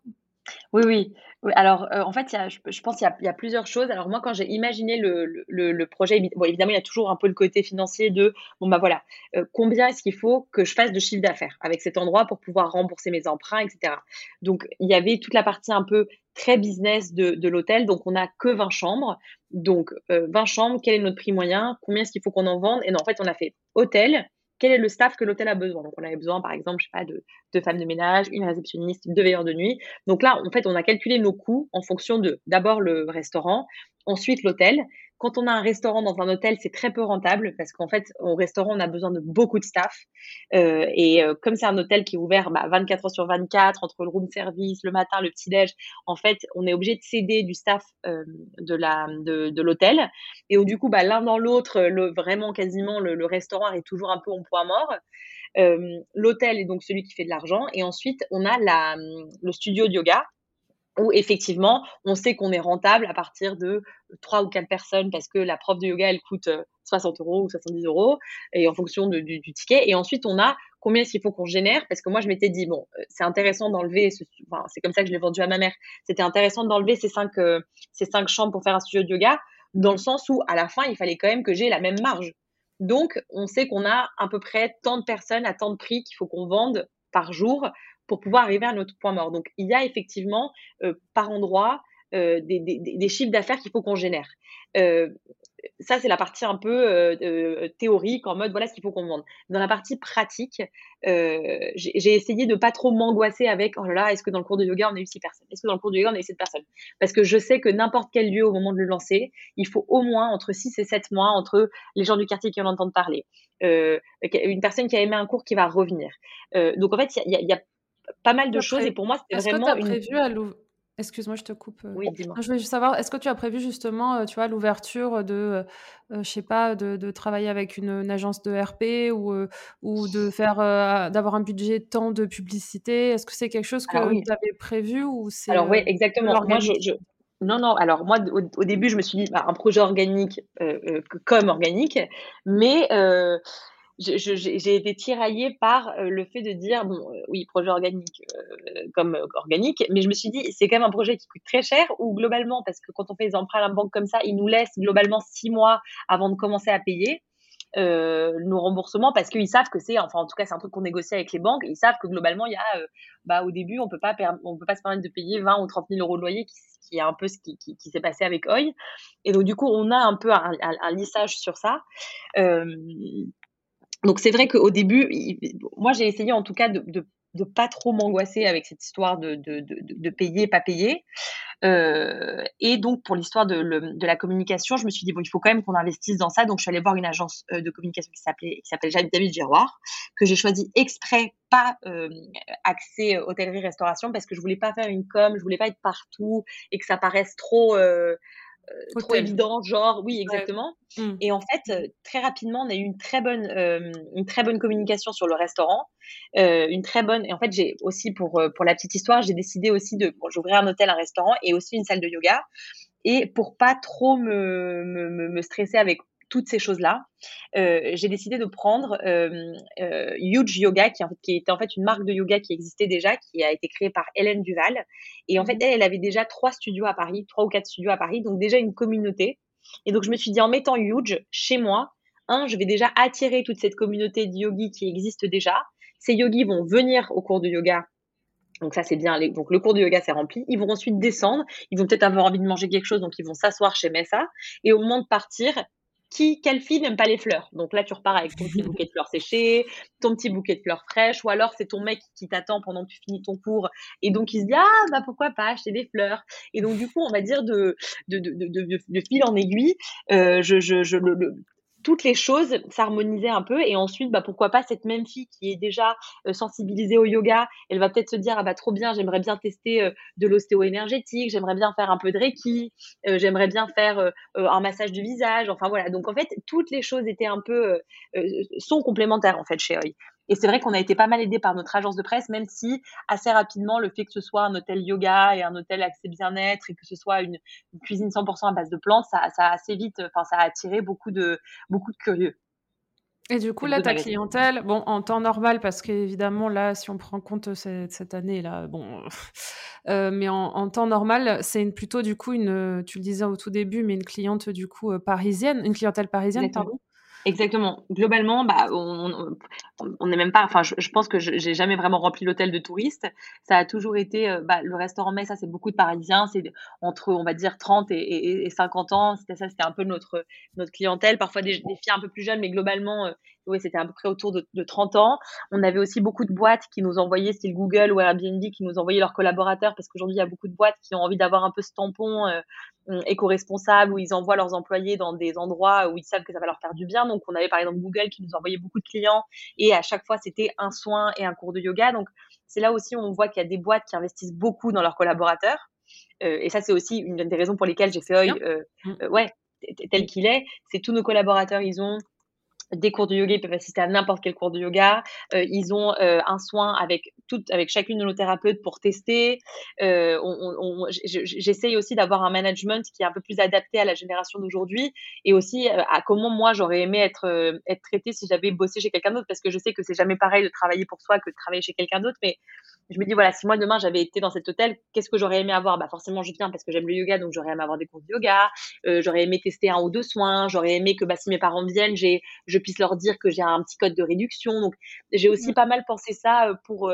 Oui, oui. Alors, heu, en fait, y a je pense qu'il y a y a plusieurs choses. Alors moi, quand j'ai imaginé le projet, bon, évidemment, il y a toujours un peu le côté financier de, bon, bah, voilà, heu, combien est-ce qu'il faut que je fasse de chiffre d'affaires avec cet endroit pour pouvoir rembourser mes emprunts et cetera? Donc il y avait toute la partie un peu très business de l'hôtel, donc on n'a que 20 chambres. Donc, heu, 20 chambres, quel est notre prix moyen? Combien est-ce qu'il faut qu'on en vende? Et non, en fait, on a fait hôtel, quel est le staff que l'hôtel a besoin? Donc on avait besoin, par exemple, je sais pas, de 2 femmes de ménage, une réceptionniste, 2 veilleurs de nuit. Donc là, en fait, on a calculé nos coûts en fonction de, d'abord le restaurant, ensuite l'hôtel. Quand on a un restaurant dans un hôtel, c'est très peu rentable parce qu'en fait, au restaurant, on a besoin de beaucoup de staff. Euh, et euh, comme c'est un hôtel qui est ouvert bah, 24 heures sur 24, entre le room service, le matin, le petit-déj, en fait, on est obligé de céder du staff euh, de de, de l'hôtel. Et du coup, bah, l'un dans l'autre, le, vraiment quasiment, le, restaurant est toujours un peu en point mort. L'hôtel est donc celui qui fait de l'argent. Et ensuite, on a la, le studio de yoga où effectivement, on sait qu'on est rentable à partir de trois ou quatre personnes parce que la prof de yoga, elle coûte 60 euros ou 70 euros et en fonction du, ticket. Et ensuite, on a combien est-ce qu'il faut qu'on génère? Parce que moi, je m'étais dit, bon, c'est intéressant d'enlever, c'est comme ça que je l'ai vendu à ma mère, c'était intéressant d'enlever ces cinq, euh, ces cinq chambres pour faire un studio de yoga dans le sens où, à la fin, il fallait quand même que j'ai la même marge. Donc, on sait qu'on a à peu près tant de personnes à tant de prix qu'il faut qu'on vende par jour pour pouvoir arriver à notre point mort. Donc, il y a effectivement euh, par endroit euh, des, chiffres d'affaires qu'il faut qu'on génère. Euh, ça, c'est la partie un peu théorique, en mode voilà ce qu'il faut qu'on vende. Dans la partie pratique, j'ai essayé de pas trop m'angoisser avec oh là là, est-ce que dans le cours de yoga on a eu six personnes? Est-ce que dans le cours de yoga on a eu sept personnes? Parce que je sais que n'importe quel lieu au moment de le lancer, il faut au moins entre 6 et 7 mois entre les gens du quartier qui en entendent parler, une personne qui a aimé un cours qui va revenir. donc en fait, il y a pas mal de choses et pour moi c'était vraiment que as prévu à Excuse-moi, je te coupe. Euh. Oui, dis-moi. Je voulais juste savoir, est-ce que tu as prévu justement, euh, tu vois, l'ouverture de, euh, euh, je sais pas, de, de, travailler avec une, une, agence de RP ou, euh, ou de faire, euh, d'avoir un budget tant de publicité? Est-ce que c'est quelque chose que oui. tu avais prévu ou c'est Alors oui, exactement. Moi, je, je, non, non. Alors moi, au, au, début, je me suis dit bah, un projet organique comme organique, mais j'ai été tiraillée par euh, le fait de dire bon euh, oui projet organique euh, comme organique mais je me suis dit c'est quand même un projet qui coûte très cher ou globalement parce que quand on fait des emprunts à la banque comme ça ils nous laissent globalement six mois avant de commencer à payer nos remboursements parce qu'ils savent que c'est enfin en tout cas c'est un truc qu'on négocie avec les banques. Ils savent que globalement il y a bah au début on peut pas on peut pas se permettre de payer 20 ou 30 000 euros de loyer qui, qui est un peu ce qui, qui, s'est passé avec Oi et donc du coup on a un peu un, lissage sur ça donc c'est vrai qu'au début, moi j'ai essayé en tout cas de, de, pas trop m'angoisser avec cette histoire de, de, de, payer, pas payer. Euh, et donc pour l'histoire de, de, la communication, je me suis dit bon, il faut quand même qu'on investisse dans ça. Donc je suis allée voir une agence euh, de communication qui s'appelait qui s'appelle David Giroir, que j'ai choisi exprès pas euh, accès hôtellerie restauration parce que je voulais pas faire une com, je voulais pas être partout et que ça paraisse trop euh, euh, trop évident, genre oui exactement. Ouais. Mmh. Et en fait, euh, très rapidement, on a eu une très bonne, euh, une très bonne communication sur le restaurant, euh, une très bonne. Et en fait, j'ai aussi pour pour la petite histoire, j'ai décidé aussi de, bon, j'ouvrais un hôtel, un restaurant et aussi une salle de yoga. Et pour pas trop me, me, me stresser avec toutes ces choses-là, euh, j'ai décidé de prendre euh, euh, Huge Yoga, qui, en fait, qui était en fait une marque de yoga qui existait déjà, qui a été créée par Hélène Duval. Et en fait, elle, elle avait déjà trois studios à Paris, trois ou quatre studios à Paris, donc déjà une communauté. Et donc, je me suis dit, en mettant Huge chez moi, un, je vais déjà attirer toute cette communauté de yogis qui existe déjà. Ces yogis vont venir au cours de yoga donc ça c'est bien. Donc le cours de yoga c'est rempli. Ils vont ensuite descendre. Ils vont peut-être avoir envie de manger quelque chose, donc ils vont s'asseoir chez Messa. Et au moment de partir, qui, quelle fille n'aime pas les fleurs Donc là, tu repars avec ton petit bouquet de fleurs séchées, ton petit bouquet de fleurs fraîches, ou alors c'est ton mec qui t'attend pendant que tu finis ton cours, et donc il se dit ah bah pourquoi pas acheter des fleurs. Et donc du coup, on va dire de de de de, fil en aiguille, euh, je je je le, le toutes les choses s'harmonisaient un peu. Et ensuite bah pourquoi pas cette même fille qui est déjà euh, sensibilisée au yoga elle va peut-être se dire ah bah trop bien j'aimerais bien tester euh, de l'ostéo énergétique j'aimerais bien faire un peu de reiki euh, j'aimerais bien faire un massage du visage. Enfin voilà. Donc en fait toutes les choses étaient un peu sont complémentaires en fait chez Oi et c'est vrai qu'on a été pas mal aidé par notre agence de presse, même si assez rapidement, le fait que ce soit un hôtel yoga et un hôtel accès bien-être et que ce soit une, une cuisine 100% à base de plantes, ça, ça a assez vite, enfin, ça a attiré beaucoup de, beaucoup de curieux. Et du coup, là, ta clientèle, bon, en temps normal, parce qu'évidemment, là, si on prend compte cette, cette année-là, bon, euh, mais en, en temps normal, c'est plutôt du coup une, tu le disais au tout début, mais une cliente du coup euh, parisienne, une clientèle parisienne, pardon. Exactement. Globalement, bah, on n'est même pas enfin, je pense que j'ai jamais vraiment rempli l'hôtel de touristes. Ça a toujours été, heu, bah, le restaurant Mai, ça, c'est beaucoup de Parisiens, c'est entre, on va dire 30 et et et 50 ans. C'était ça, c'était un peu notre clientèle. Parfois des filles un peu plus jeunes, mais globalement, heu, ouais, c'était à peu près autour de de 30 ans. On avait aussi beaucoup de boîtes qui nous envoyaient, style Google ou Airbnb, qui nous envoyaient leurs collaborateurs parce qu'aujourd'hui, il y a beaucoup de boîtes qui ont envie d'avoir un peu ce tampon, heu, mmh, éco-responsable où ils envoient leurs employés dans des endroits où ils savent que ça va leur faire du bien. Donc, on avait par exemple Google qui nous envoyait beaucoup de clients et à chaque fois, c'était un soin et un cours de yoga. Donc, c'est là aussi où on voit qu'il y a des boîtes qui investissent beaucoup dans leurs collaborateurs. Euh, et ça, c'est aussi une des raisons pour lesquelles j'ai fait. Oi, euh, Mm. euh, ouais, tel qu'il est. C'est tous nos collaborateurs, ils ont des cours de yoga, ils peuvent assister à n'importe quel cours de yoga. Euh, ils ont euh, un soin avec toute, avec chacune de nos thérapeutes pour tester. Euh, J'essaye aussi d'avoir un management qui est un peu plus adapté à la génération d'aujourd'hui et aussi euh, à comment moi j'aurais aimé être euh, être traitée si j'avais bossé chez quelqu'un d'autre parce que je sais que c'est jamais pareil de travailler pour soi que de travailler chez quelqu'un d'autre. Mais je me dis voilà, si moi demain j'avais été dans cet hôtel, qu'est-ce que j'aurais aimé avoir? Bah forcément je viens parce que j'aime le yoga, donc j'aurais aimé avoir des cours de yoga. Euh, j'aurais aimé tester un ou deux soins. J'aurais aimé que bah, si mes parents viennent, j'ai je puisse leur dire que j'ai un petit code de réduction. Donc j'ai aussi pas mal pensé ça pour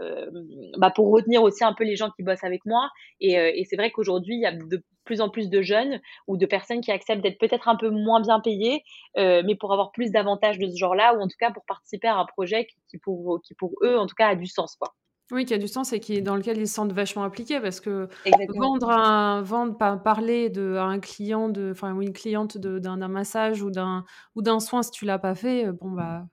euh, bah, pour retenir aussi un peu les gens qui bossent avec moi. Et, euh, et c'est vrai qu'aujourd'hui, il y a de plus en plus de jeunes ou de personnes qui acceptent d'être peut-être un peu moins bien payées, euh, mais pour avoir plus d'avantages de ce genre-là, ou en tout cas pour participer à un projet qui, qui, pour, qui pour eux, en tout cas, a du sens. Quoi. Oui, qui a du sens et qui dans lequel ils se sentent vachement impliqués parce que Exactement. vendre un vendre par parler de à un client de enfin une cliente d'un d'un massage ou d'un ou d'un soin si tu l'as pas fait, bon bah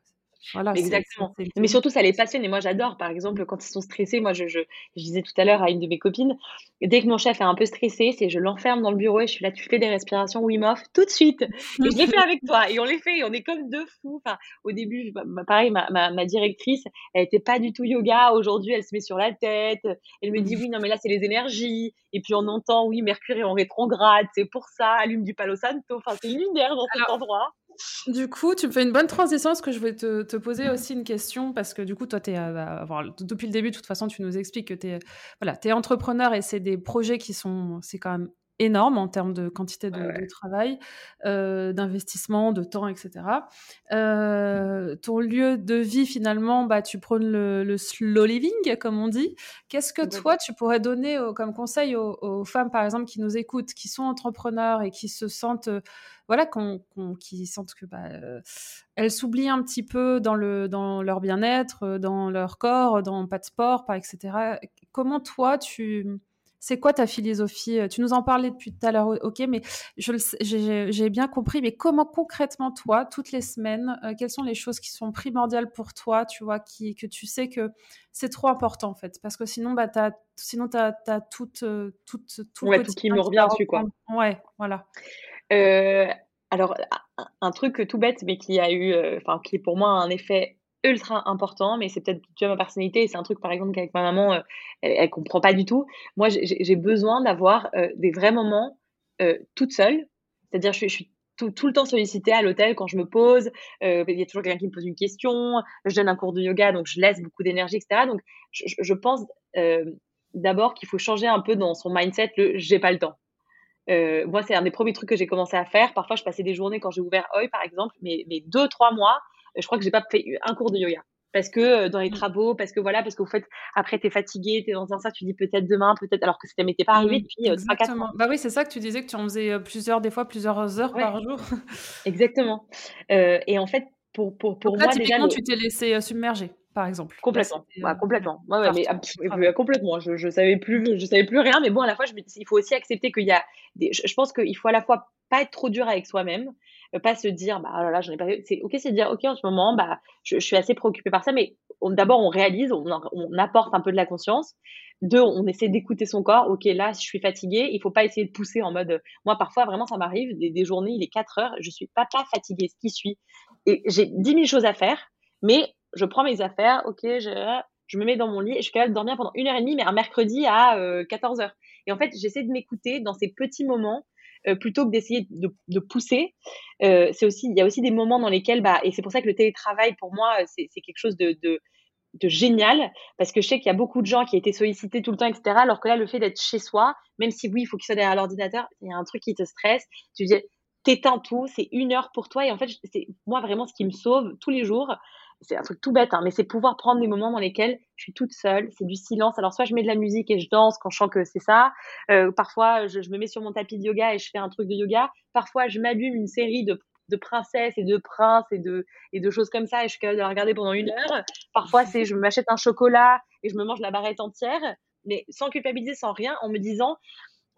voilà, Exactement. c'est le Mais surtout, ça les passionne et moi, j'adore. Par exemple, quand ils sont stressés, moi, je je je disais tout à l'heure à une de mes copines, dès que mon chef est un peu stressé, c'est je l'enferme dans le bureau et je suis là: «Tu fais des respirations Wim Hof tout de suite» et je les fais avec toi et on les fait et on est comme 2 fous. Enfin, au début, bah, bah, pareil, ma ma ma directrice, elle était pas du tout yoga. Aujourd'hui, elle se met sur la tête. Elle me dit: «Oui, non, mais là, c'est les énergies» et puis on entend: «Oui, Mercure est en rétrograde, c'est pour ça, allume du Palo Santo». Enfin, c'est lunaire dans cet Alors endroit. Du coup, tu me fais une bonne transition parce que je vais te, poser aussi une question parce que du coup, toi, es, euh, bah, depuis le début, de toute façon, tu nous expliques que tu es, voilà, es entrepreneur et c'est des projets qui sont, c'est quand même énorme en termes de quantité de, Ouais, ouais. de travail, euh, d'investissement, de temps, etc. Euh, ton lieu de vie, finalement, bah, tu prônes le, le slow living, comme on dit. Qu'est-ce que toi, tu pourrais donner au- comme conseil aux, aux femmes, par exemple, qui nous écoutent, qui sont entrepreneurs et qui se sentent, euh, voilà, qu'on- qui sentent que bah, elles s'oublient un petit peu dans, le, dans leur bien-être, dans leur corps, dans pas de sport, pas, etc. Comment toi, tu c'est quoi ta philosophie Tu nous en parlais depuis tout à l'heure, ok, mais j'ai bien compris. Mais comment concrètement, toi, toutes les semaines, euh, quelles sont les choses qui sont primordiales pour toi, tu vois, qui, que tu sais que c'est trop important en fait, parce que sinon, bah, sinon, t'as, as tout, euh, tout, tout le Ouais, tout qui me revient dessus, quoi. Ouais, voilà. Euh, alors, un, truc tout bête, mais qui a eu, euh, enfin, qui est pour moi un effet ultra important, mais c'est peut-être tu vois ma personnalité, c'est un truc par exemple qu'avec ma maman, euh, elle, elle comprend pas du tout. Moi, j'ai besoin d'avoir euh, des vrais moments euh, toute seule, c'est-à-dire je, je suis tout, le temps sollicitée à l'hôtel quand je me pose. Il y a toujours quelqu'un qui me pose une question. Je donne un cours de yoga, donc je laisse beaucoup d'énergie, etc. Donc, je, je- pense d'abord qu'il faut changer un peu dans son mindset le j'ai pas le temps. Moi, c'est un des premiers trucs que j'ai commencé à faire. Parfois, je passais des journées quand j'ai ouvert Oi, par exemple, mais, mais deux, trois mois, je crois que j'ai pas fait un cours de yoga. Parce que euh, dans les Mm. travaux, parce que voilà, parce qu'au fait, après, t'es fatigué, t'es dans un sac, tu dis peut-être demain, peut-être, alors que ça m'était pas arrivé Mm, depuis euh, 3-4 ans. exactement. Bah oui, c'est ça que tu disais que tu en faisais euh, plusieurs, des fois plusieurs heures Ouais, par jour. exactement. Euh, et en fait, pour, pour, pour là, moi, déjà, typiquement, le, tu t'es laissé euh, submerger, par exemple. Complètement, ouais, euh, complètement. Ouais, ouais, mais ah, euh, complètement. Je, je savais plus, je savais plus rien. Mais bon, à la fois, je il faut aussi accepter qu'il y a des. Je, je pense qu'il faut à la fois pas être trop dur avec soi-même, euh, pas se dire, bah oh là là, j'en ai pas. C'est ok, c'est dire, ok, en ce moment, bah, je, suis assez préoccupée par ça, mais d'abord, on réalise, on, on apporte un peu de la conscience. Deux, on essaie d'écouter son corps. Ok, là, je suis fatiguée. Il faut pas essayer de pousser en mode. Moi, parfois, vraiment, ça m'arrive des, des journées, il est 4 heures, je suis pas pas fatiguée, ce qui suit, et j'ai 10 000 choses à faire, mais je prends mes affaires, ok, je, je me mets dans mon lit et je suis capable de dormir pendant une heure et demie, mais un mercredi à euh, 14 heures. Et en fait, j'essaie de m'écouter dans ces petits moments euh, plutôt que d'essayer de, pousser. Euh, c'est aussi, il y a aussi des moments dans lesquels, bah, et c'est pour ça que le télétravail pour moi, c'est quelque chose de, de, de génial parce que je sais qu'il y a beaucoup de gens qui étaient sollicités tout le temps, etc. Alors que là, le fait d'être chez soi, même si oui, il faut qu'il soit derrière l'ordinateur, il y a un truc qui te stresse. Tu dis, t'éteins tout, c'est une heure pour toi. Et en fait, c'est moi vraiment ce qui me sauve tous les jours. C'est un truc tout bête, hein, mais c'est pouvoir prendre des moments dans lesquels je suis toute seule, c'est du silence. Alors soit je mets de la musique et je danse quand je sens que c'est ça. Euh, parfois, je, je, me mets sur mon tapis de yoga et je fais un truc de yoga. Parfois, je m'allume une série de de princesses et de princes et de, et de choses comme ça et je suis capable de la regarder pendant une heure. Parfois, c'est je m'achète un chocolat et je me mange la barrette entière, mais sans culpabiliser, sans rien, en me disant,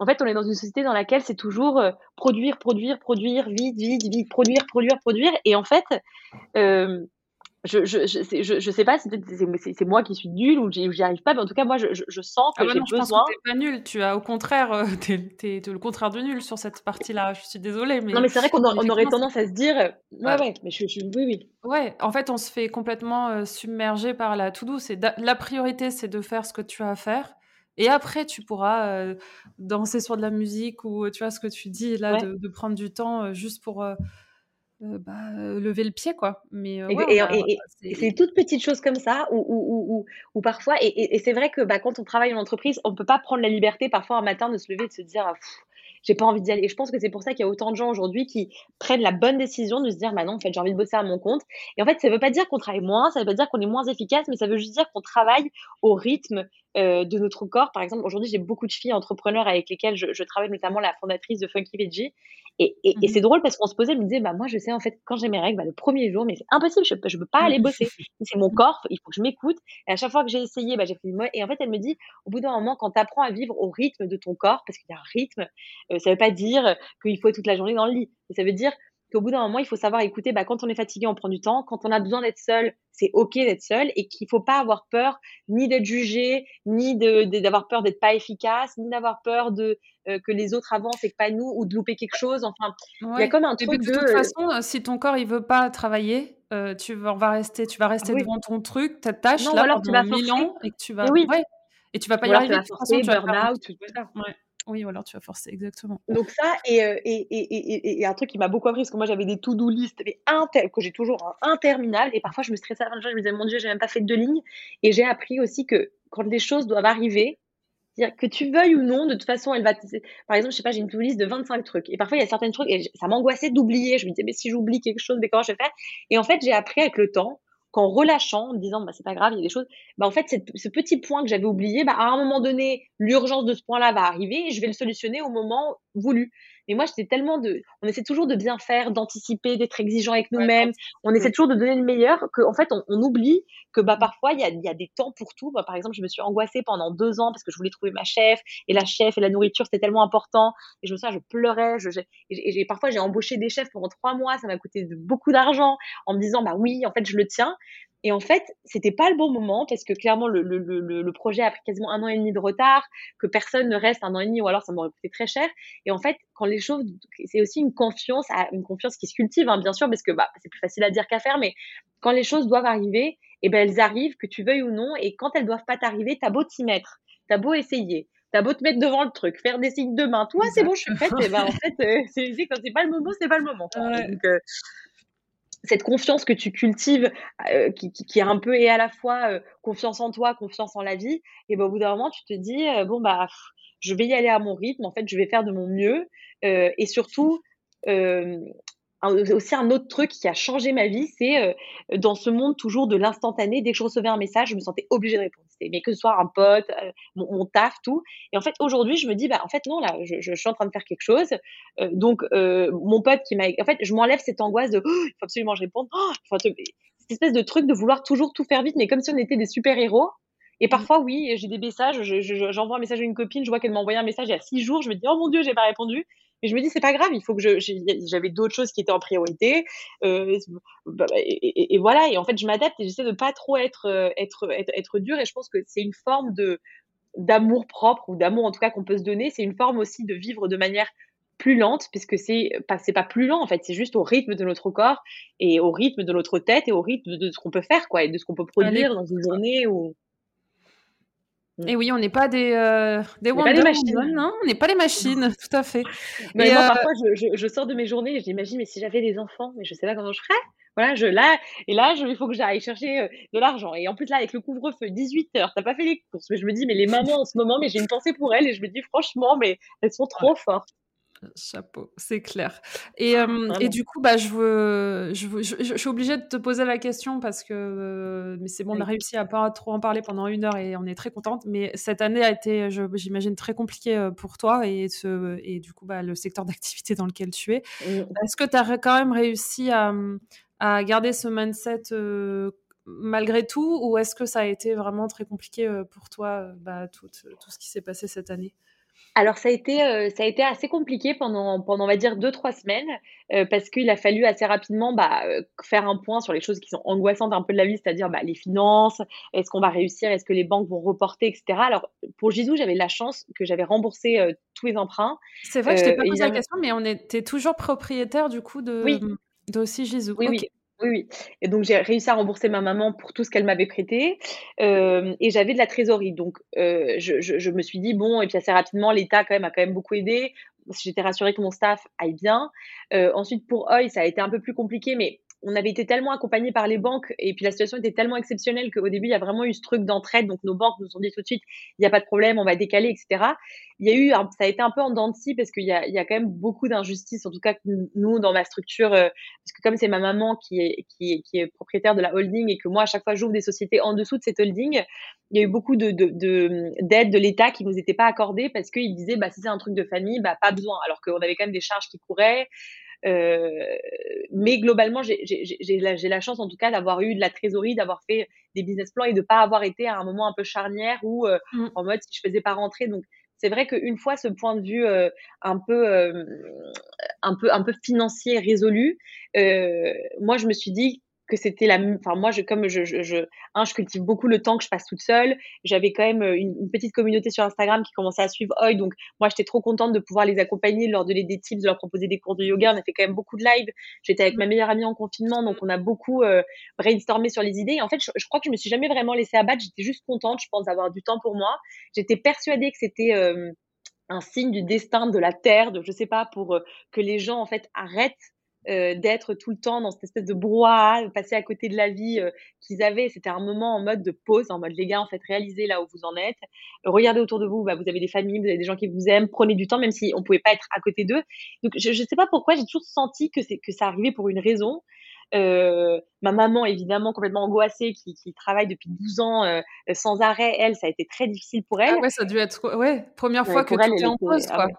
en fait, on est dans une société dans laquelle c'est toujours euh, produire, produire, produire, vite, vite, vite, produire, produire, produire. Et en fait, euh, je, je, je, je, sais pas si c'est moi qui suis nulle ou j'y arrive pas, mais en tout cas, moi, je, je sens que ah bah j'ai besoin. Je pas nulle. Tu as au contraire, euh, es, le contraire de nul sur cette partie-là. Je suis désolée. Mais... Non, mais c'est vrai qu'on on aurait tendance à se dire, euh, ouais, ouais, mais je, suis, oui, oui. Ouais, en fait, on se fait complètement euh, submerger par la to-do. La priorité, c'est de faire ce que tu as à faire. Et après, tu pourras danser sur de la musique ou tu vois ce que tu dis là, de, de, prendre du temps juste pour euh, bah, euh, lever le pied, quoi. Mais euh, et, c'est toutes petites choses comme ça, ou ou parfois, et, c'est vrai que bah, quand on travaille en entreprise, on peut pas prendre la liberté parfois un matin de se lever et de se dire j'ai pas envie d'y aller. Et je pense que c'est pour ça qu'il y a autant de gens aujourd'hui qui prennent la bonne décision de se dire, bah non, en fait, j'ai envie de bosser à mon compte. Et en fait, ça veut pas dire qu'on travaille moins, ça veut pas dire qu'on est moins efficace, mais ça veut juste dire qu'on travaille au rythme de notre corps. Par exemple, aujourd'hui, j'ai beaucoup de filles entrepreneurs avec lesquelles je, je, travaille, notamment la fondatrice de Funky Veggie. Et, et, et c'est drôle parce qu'on se posait, elle me disait, bah, moi, je sais, en fait, quand j'ai mes règles, bah, le premier jour, mais c'est impossible, je, je peux pas aller bosser. c'est mon corps, il faut que je m'écoute. Et à chaque fois que j'ai essayé, bah, j'ai pris Et en fait, elle me dit, au bout d'un moment, quand tu apprends à vivre au rythme de ton corps, parce qu'il y a un rythme, euh, ça veut pas dire qu'il faut être toute la journée dans le lit. Mais ça veut dire qu'au bout d'un moment, il faut savoir écouter, bah, quand on est fatigué, on prend du temps. Quand on a besoin d'être seul, c'est OK d'être seul et qu'il faut pas avoir peur ni d'être jugé, ni d'avoir de, peur d'être pas efficace, ni d'avoir peur de euh, que les autres avancent et que pas nous ou de louper quelque chose. Enfin, il y a comme un truc de. De toute façon, euh, si ton corps il veut pas travailler, euh, tu vas, va rester, tu vas rester devant ton truc, ta tâche là alors tu vas mille ans et que tu vas. Oui. Ouais. Et tu vas pas y arriver. Tu vas tout ça. Ouais. Oui, ou alors tu vas forcer, exactement. Donc ça, et, et, un truc qui m'a beaucoup appris, parce que moi j'avais des to-do list inter que j'ai toujours hein, interminables, et parfois je me stressais à la fin je me disais, mon Dieu, j'ai même pas fait deux lignes, et j'ai appris aussi que quand les choses doivent arriver, que tu veuilles ou non, de toute façon, elle va. Par exemple, je sais pas, j'ai une to-do list de 25 trucs. Et parfois, il y a certains trucs, et ça m'angoissait d'oublier. Je me disais, mais si j'oublie quelque chose, mais comment je vais faire? Et en fait, j'ai appris avec le temps qu'en relâchant, en disant bah c'est pas grave, il y a des choses, bah en fait ce petit point que j'avais oublié, bah à un moment donné, l'urgence de ce point-là va arriver et je vais le solutionner au moment voulu. Mais moi, j'étais tellement de, on essaie toujours de bien faire, d'anticiper, d'être exigeant avec nous-mêmes. on essaie toujours de donner le meilleur. qu'en fait, on, on, oublie que bah parfois il y a, y a, des temps pour tout. Bah, par exemple, je me suis angoissée pendant deux ans parce que je voulais trouver ma chef et la chef et la nourriture c'était tellement important. Et je me souviens, je pleurais. Je, et, parfois j'ai embauché des chefs pendant trois mois. Ça m'a coûté beaucoup d'argent en me disant bah oui, en fait je le tiens. Et en fait, c'était pas le bon moment parce que clairement, le, le, le, le, projet a pris quasiment un an et demi de retard, que personne ne reste un an et demi ou alors ça m'aurait coûté très cher. Et en fait, quand les choses, c'est aussi une confiance, une confiance qui se cultive, hein, bien sûr, parce que bah, c'est plus facile à dire qu'à faire, mais quand les choses doivent arriver, et eh ben elles arrivent, que tu veuilles ou non, et quand elles doivent pas t'arriver, t'as beau t'y mettre, t'as beau essayer, t'as beau te mettre devant le truc, faire des signes de main, toi c'est bon, je suis prête, et ben en fait, euh, c'est quand c'est pas le moment, c'est pas le moment. Donc, euh, cette confiance que tu cultives, euh, qui, est un peu et à la fois euh, confiance en toi, confiance en la vie, et ben au bout d'un moment, tu te dis euh, bon bah je vais y aller à mon rythme. En fait, je vais faire de mon mieux, et surtout aussi un autre truc qui a changé ma vie, c'est dans ce monde toujours de l'instantané. Dès que je recevais un message, je me sentais obligée de répondre mais que ce soit un pote, euh, mon, taf, tout. Et en fait, aujourd'hui, je me dis, bah, en fait, non, là, je, je, suis en train de faire quelque chose. Euh, donc, euh, mon pote qui m'a, en fait, je m'enlève cette angoisse de, oh, il faut absolument que je réponde. Oh, cette espèce de truc de vouloir toujours tout faire vite, mais comme si on était des super-héros. Et mmh. parfois, oui, j'ai des messages, j'envoie un message à une copine, je vois qu'elle m'a envoyé un message il y a six jours, je me dis, oh mon Dieu, j'ai pas répondu. Mais je me dis, c'est pas grave, il faut que je. J'avais d'autres choses qui étaient en priorité. Euh, bah, et, et, voilà, et en fait, je m'adapte et j'essaie de pas trop être, euh, être, être, être dur. Et je pense que c'est une forme de d'amour propre ou d'amour en tout cas qu'on peut se donner. C'est une forme aussi de vivre de manière plus lente puisque c'est pas c'est pas plus lent en fait c'est juste au rythme de notre corps et au rythme de notre tête et au rythme de ce qu'on peut faire quoi et de ce qu'on peut produire dans une journée ou. Et oui, on n'est pas des, euh, des Wonder Woman, non On n'est pas les machines, tout à fait. Mais moi, euh, parfois, je, je, sors de mes journées et j'imagine, mais si j'avais des enfants, mais je sais pas comment je ferais. Voilà, je là et là, je, il faut que j'aille chercher euh, de l'argent. Et en plus là, avec le couvre-feu, 18 heures, t'as pas fait les courses. Mais je me dis, mais les mamans en ce moment, mais j'ai une pensée pour elles et je me dis franchement, mais elles sont trop fortes. Chapeau, c'est clair. Et, ah, et, du coup, bah, je, veux, je, je, suis obligée de te poser la question parce que, mais c'est bon, on a réussi à pas trop en parler pendant une heure et on est très contente. Mais cette année a été, j'imagine, très compliquée pour toi et, ce, et du coup, bah, le secteur d'activité dans lequel tu es. Est-ce que tu as quand même réussi à, à garder ce mindset malgré tout ou est-ce que ça a été vraiment très compliqué pour toi, bah, tout, tout ce qui s'est passé cette année? Alors ça a été, euh, ça a été assez compliqué pendant, pendant on va dire deux trois semaines euh, parce qu'il a fallu assez rapidement bah, euh, faire un point sur les choses qui sont angoissantes un peu de la vie, c'est-à-dire bah, les finances, est-ce qu'on va réussir, est-ce que les banques vont reporter, etc. Alors pour Gisou, j'avais la chance que j'avais remboursé tous les emprunts. C'est vrai que je t'ai pas posé la question, mais on était toujours propriétaire du coup de, oui. d'aussi Gisou. Oui, oui. Oui, oui. Et donc, j'ai réussi à rembourser ma maman pour tout ce qu'elle m'avait prêté. Euh, et j'avais de la trésorerie. Donc, euh, je, je, je, me suis dit, bon, et puis assez rapidement, l'État, quand même, a quand même beaucoup aidé. J'étais rassurée que mon staff aille bien. Euh, ensuite, pour Oi, ça a été un peu plus compliqué, mais on avait été tellement accompagnés par les banques et puis la situation était tellement exceptionnelle qu'au début, il y a vraiment eu ce truc d'entraide. Donc, nos banques nous ont dit tout de suite, il n'y a pas de problème, on va décaler, etc. Il y a eu, ça a été un peu en dents de parce qu'il y a, quand même beaucoup d'injustices, en tout cas, nous, dans ma structure, euh, parce que comme c'est ma maman qui est, propriétaire de la holding et que moi, à chaque fois, j'ouvre des sociétés en dessous de cette holding, il y a eu beaucoup de, de, de, d'aides de l'État qui nous étaient pas accordées parce qu'ils disaient, bah, si c'est un truc de famille, bah, pas besoin. Alors qu'on avait quand même des charges qui couraient. Euh, mais globalement, j'ai la, la, chance en tout cas d'avoir eu de la trésorerie, d'avoir fait des business plans et de pas avoir été à un moment un peu charnière où euh, mmh. en mode si je faisais pas rentrer. Donc c'est vrai qu'une fois ce point de vue euh, un peu un peu un peu financier résolu, moi je me suis dit que c'était la enfin moi je comme je, je, je un je cultive beaucoup le temps que je passe toute seule. J'avais quand même euh, une, petite communauté sur Instagram qui commençait à suivre Oi donc moi j'étais trop contente de pouvoir les accompagner leur donner des tips de leur proposer des cours de yoga. On a fait quand même beaucoup de live j'étais avec ma meilleure amie en confinement donc on a beaucoup euh, brainstormé sur les idées. En fait je, crois que je me suis jamais vraiment laissée abattre. J'étais juste contente je pense d'avoir du temps pour moi. J'étais persuadée que c'était euh, un signe du destin de la terre. De je sais pas pour que les gens en fait arrêtent euh, d'être tout le temps dans cette espèce de brouhaha, passer à côté de la vie euh, qu'ils avaient. C'était un moment en mode de pause, en mode les gars, en fait, réalisez là où vous en êtes. regardez autour de vous, bah, vous avez des familles, vous avez des gens qui vous aiment, prenez du temps, même si on pouvait pas être à côté d'eux. Donc, je ne sais pas pourquoi, j'ai toujours senti que, que ça arrivait pour une raison. Euh, ma maman, évidemment, complètement angoissée, qui, qui travaille depuis 12 ans euh, sans arrêt, elle, ça a été très difficile pour elle. Ah ouais, ça a dû être, ouais, première fois que tu es en pause, quoi. Ah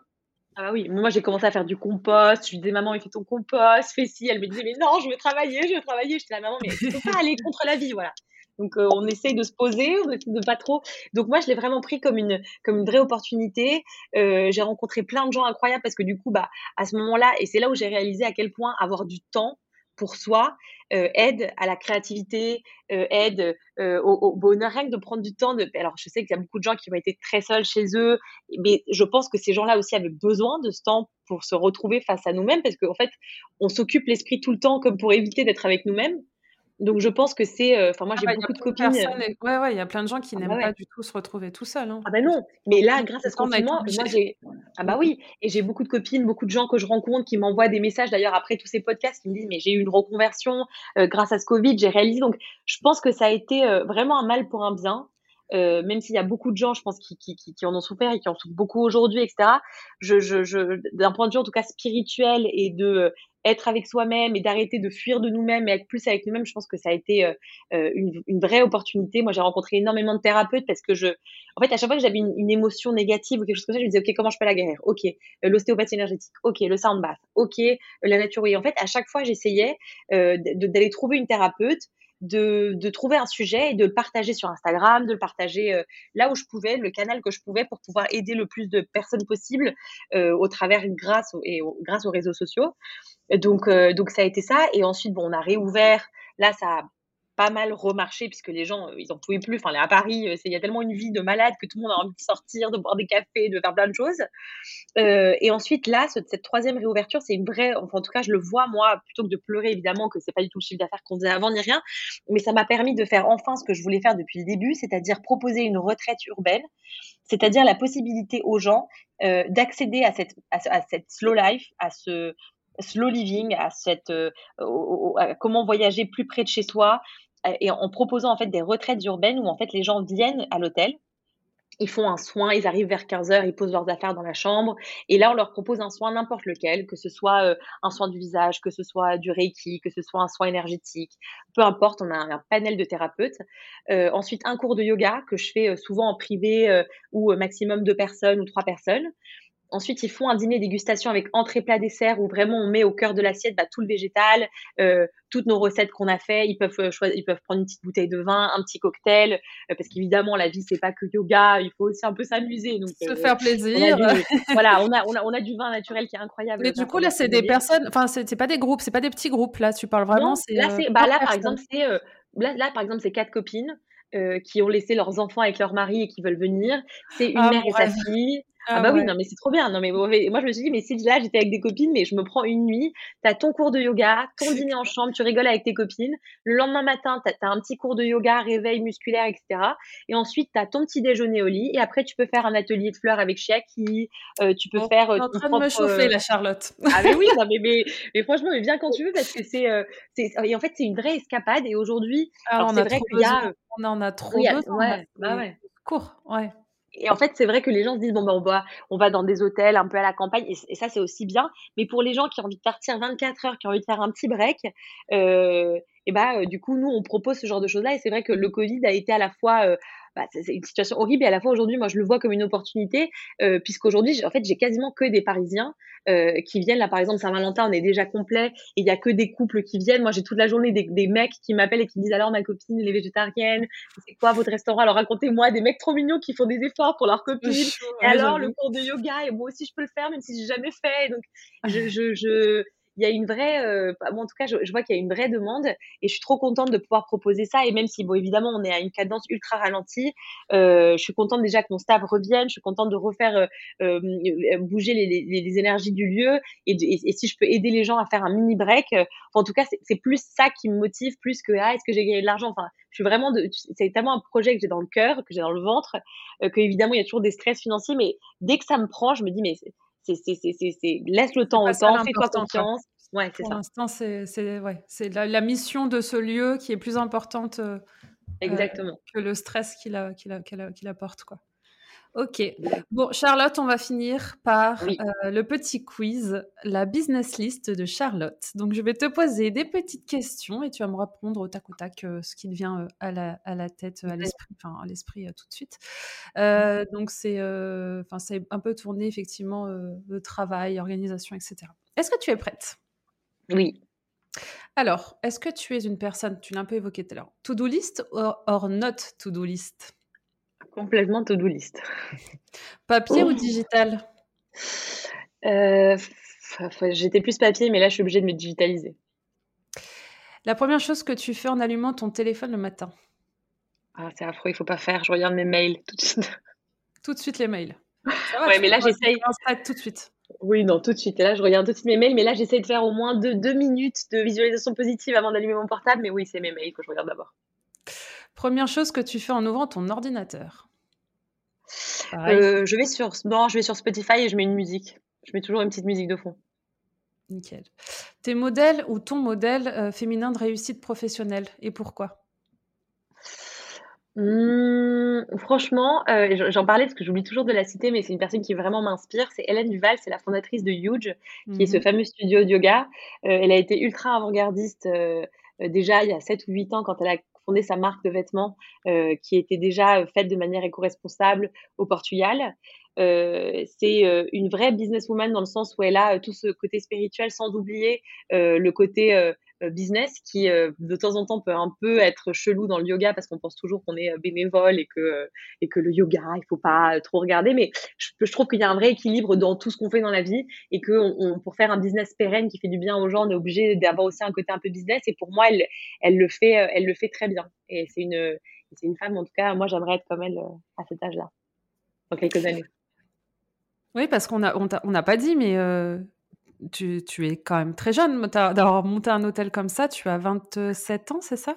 oui, moi j'ai commencé à faire du compost. Je lui disais maman, il fait ton compost, fais ci. Elle me disait mais non, je veux travailler, je veux travailler. J'étais la maman, mais tu peux pas aller contre la vie, voilà. Donc euh, on essaye de se poser, essaye de pas trop. Donc moi je l'ai vraiment pris comme une comme une vraie opportunité. Euh, j'ai rencontré plein de gens incroyables parce que du coup bah à ce moment-là et c'est là où j'ai réalisé à quel point avoir du temps pour soi, euh, aide à la créativité, euh, aide euh, au, bonheur, rien que de prendre du temps. Alors, je sais qu'il y a beaucoup de gens qui ont été très seuls chez eux, mais je pense que ces gens-là aussi avaient besoin de ce temps pour se retrouver face à nous-mêmes, parce qu'en fait, on s'occupe l'esprit tout le temps comme pour éviter d'être avec nous-mêmes. Donc je pense que c'est, euh, enfin moi ah j'ai bah, beaucoup de copines. Euh ouais ouais, il y a plein de gens qui ah n'aiment bah pas du tout se retrouver tout seul. Hein. Ah bah non, mais là grâce à ce confinement, moi j'ai, ah bah oui, et j'ai beaucoup de copines, beaucoup de gens que je rencontre qui m'envoient des messages d'ailleurs après tous ces podcasts qui me disent mais j'ai eu une reconversion euh, grâce à ce Covid, j'ai réalisé. Donc je pense que ça a été vraiment un mal pour un bien. Euh, même s'il y a beaucoup de gens, je pense, qui, qui, qui, en ont souffert et qui en souffrent beaucoup aujourd'hui, etc. Je, je, je, d'un point de vue en tout cas spirituel et de être avec soi-même et d'arrêter de fuir de nous-mêmes et être plus avec nous-mêmes, je pense que ça a été euh, euh, une, vraie opportunité. Moi, j'ai rencontré énormément de thérapeutes parce que je, en fait, à chaque fois que j'avais une, une, émotion négative ou quelque chose comme ça, je me disais, OK, comment je peux la guérir? OK, euh, l'ostéopathie énergétique. OK, le sound bath. OK, la nature. Et en fait, à chaque fois, j'essayais d'aller trouver une thérapeute de, de, trouver un sujet et de le partager sur Instagram, de le partager là où je pouvais, le canal que je pouvais pour pouvoir aider le plus de personnes possible euh, au travers grâce et grâce aux réseaux sociaux. Donc, euh, donc ça a été ça. Et ensuite, bon, on a réouvert. Là, ça, pas mal remarché puisque les gens, ils en pouvaient plus. Enfin, à Paris, il y a tellement une vie de malade que tout le monde a envie de sortir, de boire des cafés, de faire plein de choses. et ensuite, là, cette troisième réouverture, c'est une vraie, enfin, en tout cas, je le vois, moi, plutôt que de pleurer, évidemment, que c'est pas du tout le chiffre d'affaires qu'on faisait avant ni rien, mais ça m'a permis de faire enfin ce que je voulais faire depuis le début, c'est-à-dire proposer une retraite urbaine, c'est-à-dire la possibilité aux gens d'accéder à cette, à cette slow life, à ce, slow living, à cette euh, comment voyager plus près de chez soi euh, et en proposant en fait des retraites urbaines où en fait les gens viennent à l'hôtel ils font un soin, ils arrivent vers 15 heures, ils posent leurs affaires dans la chambre, et là on leur propose un soin n'importe lequel, que ce soit euh, un soin du visage, que ce soit du reiki, que ce soit un soin énergétique, peu importe, on a un, panel de thérapeutes. ensuite un cours de yoga que je fais souvent en privé ou maximum deux personnes ou trois personnes. Ensuite, ils font un dîner dégustation avec entrée, plat, dessert où vraiment on met au cœur de l'assiette bah, tout le végétal, euh, toutes nos recettes qu'on a fait. Ils peuvent euh, choisir, ils peuvent prendre une petite bouteille de vin, un petit cocktail, euh, parce qu'évidemment la vie c'est pas que yoga, il faut aussi un peu s'amuser. Donc se faire plaisir. voilà, on a, on a, on a du vin naturel qui est incroyable. Mais du coup là c'est des personnes, enfin c'est pas des groupes, c'est pas des petits groupes là. Tu parles vraiment. là bah là par exemple c'est là, là par exemple c'est quatre copines. qui ont laissé leurs enfants avec leur mari et qui veulent venir. C'est une ah, mère et sa fille. Ah, ah, bah oui, non mais c'est trop bien. Non mais moi je me suis dit mais si là j'étais avec des copines mais je me prends une nuit, t'as ton cours de yoga, ton dîner en chambre, tu rigoles avec tes copines. Le lendemain matin t'as as un petit cours de yoga, réveil musculaire, etc. Et ensuite t'as ton petit déjeuner au lit et après tu peux faire un atelier de fleurs avec Chiaki. Euh, tu peux oh, faire. Euh, en train de me chauffer la Charlotte. Ah mais oui, non, mais, mais, mais, franchement mais viens quand tu veux parce que c'est euh, et en fait c'est une vraie escapade et aujourd'hui ah, c'est vrai qu'il y a on en a trop besoin. Ouais, bah ouais. Cours, ouais et en fait, c'est vrai que les gens se disent bon ben on va on va dans des hôtels un peu à la campagne et, ça c'est aussi bien. Mais pour les gens qui ont envie de partir 24 heures, qui ont envie de faire un petit break, euh, et bah euh, du coup nous on propose ce genre de choses là et c'est vrai que le Covid a été à la fois euh, bah, c'est une situation horrible et à la fois aujourd'hui moi je le vois comme une opportunité euh, puisqu'aujourd'hui en fait j'ai quasiment que des Parisiens euh, qui viennent. Là par exemple Saint-Valentin on est déjà complet et il y a que des couples qui viennent. Moi j'ai toute la journée des, des mecs qui m'appellent et qui me disent alors ma copine les végétariennes c'est quoi votre restaurant? Alors racontez-moi des mecs trop mignons qui font des efforts pour leur copine. et alors le cours de yoga et moi aussi je peux le faire même si j'ai jamais fait. Donc je, je, je il y a une vraie, euh, en tout cas, je, je vois qu'il y a une vraie demande et je suis trop contente de pouvoir proposer ça. Et même si, bon, évidemment, on est à une cadence ultra ralentie, euh, je suis contente déjà que mon staff revienne. Je suis contente de refaire euh, euh bouger les, les, les, énergies du lieu et, et, si je peux aider les gens à faire un mini break. Enfin, en tout cas, c'est plus ça qui me motive plus que ah, est-ce que j'ai gagné de l'argent? Enfin, je suis vraiment, c'est tellement un projet que j'ai dans le cœur, que j'ai dans le ventre, euh, que évidemment il y a toujours des stress financiers, mais dès que ça me prend, je me dis mais c'est laisse le temps au temps, fais-toi confiance. Ouais, Pour l'instant, c'est ouais, la, la, mission de ce lieu qui est plus importante euh, Exactement. que le stress qu'il qu'il apporte. Quoi. Ok. Bon, Charlotte, on va finir par euh, le petit quiz, la business list de Charlotte. Donc, je vais te poser des petites questions et tu vas me répondre au tac au tac euh, ce qui te vient à, la, à, la, tête, à l'esprit, enfin à l'esprit tout de suite. donc, c'est un peu tourné effectivement le travail, organisation, etc. Est-ce que tu es prête? Oui. Alors, est-ce que tu es une personne, tu l'as un peu évoqué tout à l'heure, to-do list or not to-do list? Complètement to-do list. Papier ou digital? Euh, J'étais plus papier, mais là, je suis obligée de me digitaliser. La première chose que tu fais en allumant ton téléphone le matin? Ah, C'est affreux, il faut pas faire. Je regarde mes mails tout de suite. Tout de suite les mails. ouais, mais là, j'essaye. Tout de suite. Oui, non, tout de suite. Et là, je regarde tout de suite mes mails, mais là, j'essaye de faire au moins deux, deux minutes de visualisation positive avant d'allumer mon portable. Mais oui, c'est mes mails que je regarde d'abord. Première chose que tu fais en ouvrant ton ordinateur? Euh, je vais sur je vais sur Spotify et je mets une musique. Je mets toujours une petite musique de fond. Nickel. Tes modèles ou ton modèle euh, féminin de réussite professionnelle et pourquoi? Mmh, franchement, euh, j'en parlais parce que j'oublie toujours de la citer, mais c'est une personne qui vraiment m'inspire. C'est Hélène Duval, c'est la fondatrice de Huge, qui est ce mmh fameux studio de yoga. elle a été ultra avant-gardiste déjà il y a 7 ou 8 ans quand elle a sa marque de vêtements euh, qui était déjà faite de manière éco-responsable au Portugal. Euh, c'est euh, une vraie businesswoman dans le sens où elle a tout ce côté spirituel sans oublier le côté business qui euh, de temps en temps peut un peu être chelou dans le yoga parce qu'on pense toujours qu'on est euh, bénévole et que et que le yoga il faut pas trop regarder. Mais je, trouve qu'il y a un vrai équilibre dans tout ce qu'on fait dans la vie et que pour faire un business pérenne qui fait du bien aux gens on est obligé d'avoir aussi un côté un peu business et pour moi elle elle le fait elle le fait très bien. Et c'est une c'est une femme en tout cas moi j'aimerais être comme elle à cet âge-là dans quelques années. Oui parce qu'on a on n'a pas dit mais tu, tu, es quand même très jeune d'avoir monté un hôtel comme ça. Tu as 27 ans, c'est ça?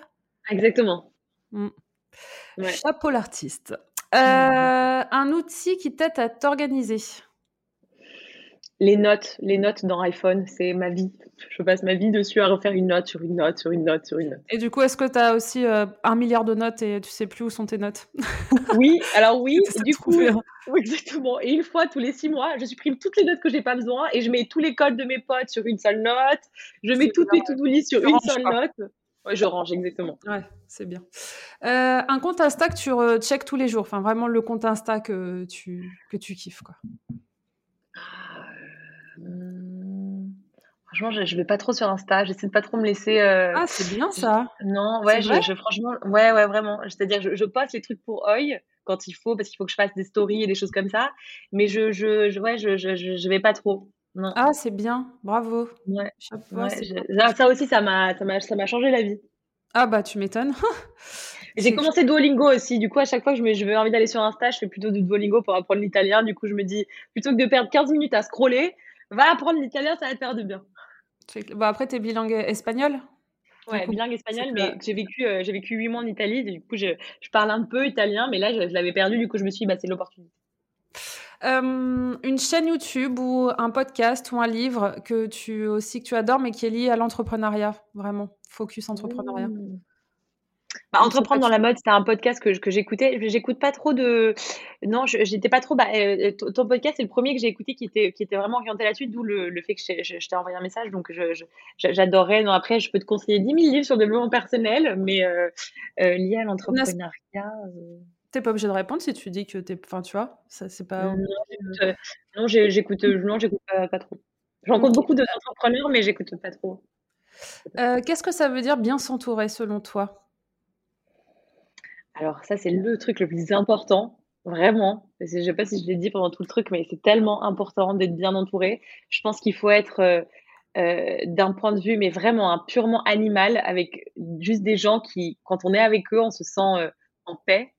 Exactement. Mmh. Chapeau l'artiste. Euh, un outil qui t'aide à t'organiser les notes, les notes dans iPhone, c'est ma vie. Je passe ma vie dessus à refaire une note sur une note, sur une note, sur une note. Et du coup, est-ce que tu as aussi euh, un milliard de notes et tu sais plus où sont tes notes? Oui, alors oui, du coup, exactement. Et une fois tous les six mois, je supprime toutes les notes que j'ai pas besoin et je mets tous les codes de mes potes sur une seule note. Je mets toutes mes to-do list sur une seule note. Ouais, je range, exactement. Ouais, c'est bien. Euh, un compte Insta que tu check tous les jours, enfin vraiment le compte Insta que tu, que tu kiffes, quoi. Mmh. Franchement, je, je vais pas trop sur Insta. J'essaie de pas trop me laisser. Euh, ah, c'est bien ça. Non, ouais, je, je, franchement, ouais, ouais, vraiment. C'est-à-dire, je, je poste les trucs pour Oi quand il faut, parce qu'il faut que je fasse des stories et des choses comme ça. Mais je, je, ouais, je, je, je vais pas trop. Non. Ah, c'est bien. Bravo. Ouais. ça aussi, ça m'a, ça m'a, ça m'a changé la vie. Ah bah, tu m'étonnes. J'ai commencé Duolingo aussi. Du coup, à chaque fois que je me, je veux envie d'aller sur Insta, je fais plutôt du Duolingo pour apprendre l'italien. Du coup, je me dis, plutôt que de perdre 15 minutes à scroller, Va apprendre l'italien, ça va te faire du bien. Bon, après, tu es bilingue espagnol Ouais, bilingue espagnol, mais j'ai vécu, euh, j'ai vécu 8 mois en Italie. Du coup, je, je, parle un peu italien, mais là, je, l'avais perdu. Du coup, je me suis dit, bah, c'est l'opportunité. Euh, une chaîne YouTube ou un podcast ou un livre que tu aussi que tu adores, mais qui est lié à l'entrepreneuriat, vraiment, focus entrepreneuriat. Mmh. Bah, entreprendre dans la mode, c'était un podcast que, que j'écoutais. J'écoute pas trop de. Non, j'étais pas trop. Bah, euh, ton podcast, c'est le premier que j'ai écouté qui était, qui était vraiment orienté là-dessus, d'où le, le, fait que je, je, t'ai envoyé un message. Donc, j'adorerais. Non, après, je peux te conseiller 10 000 livres sur le développement personnel, mais euh, euh, lié à l'entrepreneuriat. T'es pas obligé de répondre si tu dis que t'es. Enfin, tu vois, ça c'est pas. Non, j'écoute. Non, j'écoute pas, pas, trop. Je rencontre beaucoup d'entrepreneurs, mais j'écoute pas trop. Qu'est-ce que ça veut dire bien s'entourer selon toi? Alors ça, c'est le truc le plus important, vraiment. Je ne sais pas si je l'ai dit pendant tout le truc, mais c'est tellement important d'être bien entouré. Je pense qu'il faut être euh, euh, d'un point de vue, mais vraiment purement animal, avec juste des gens qui, quand on est avec eux, on se sent euh, en paix.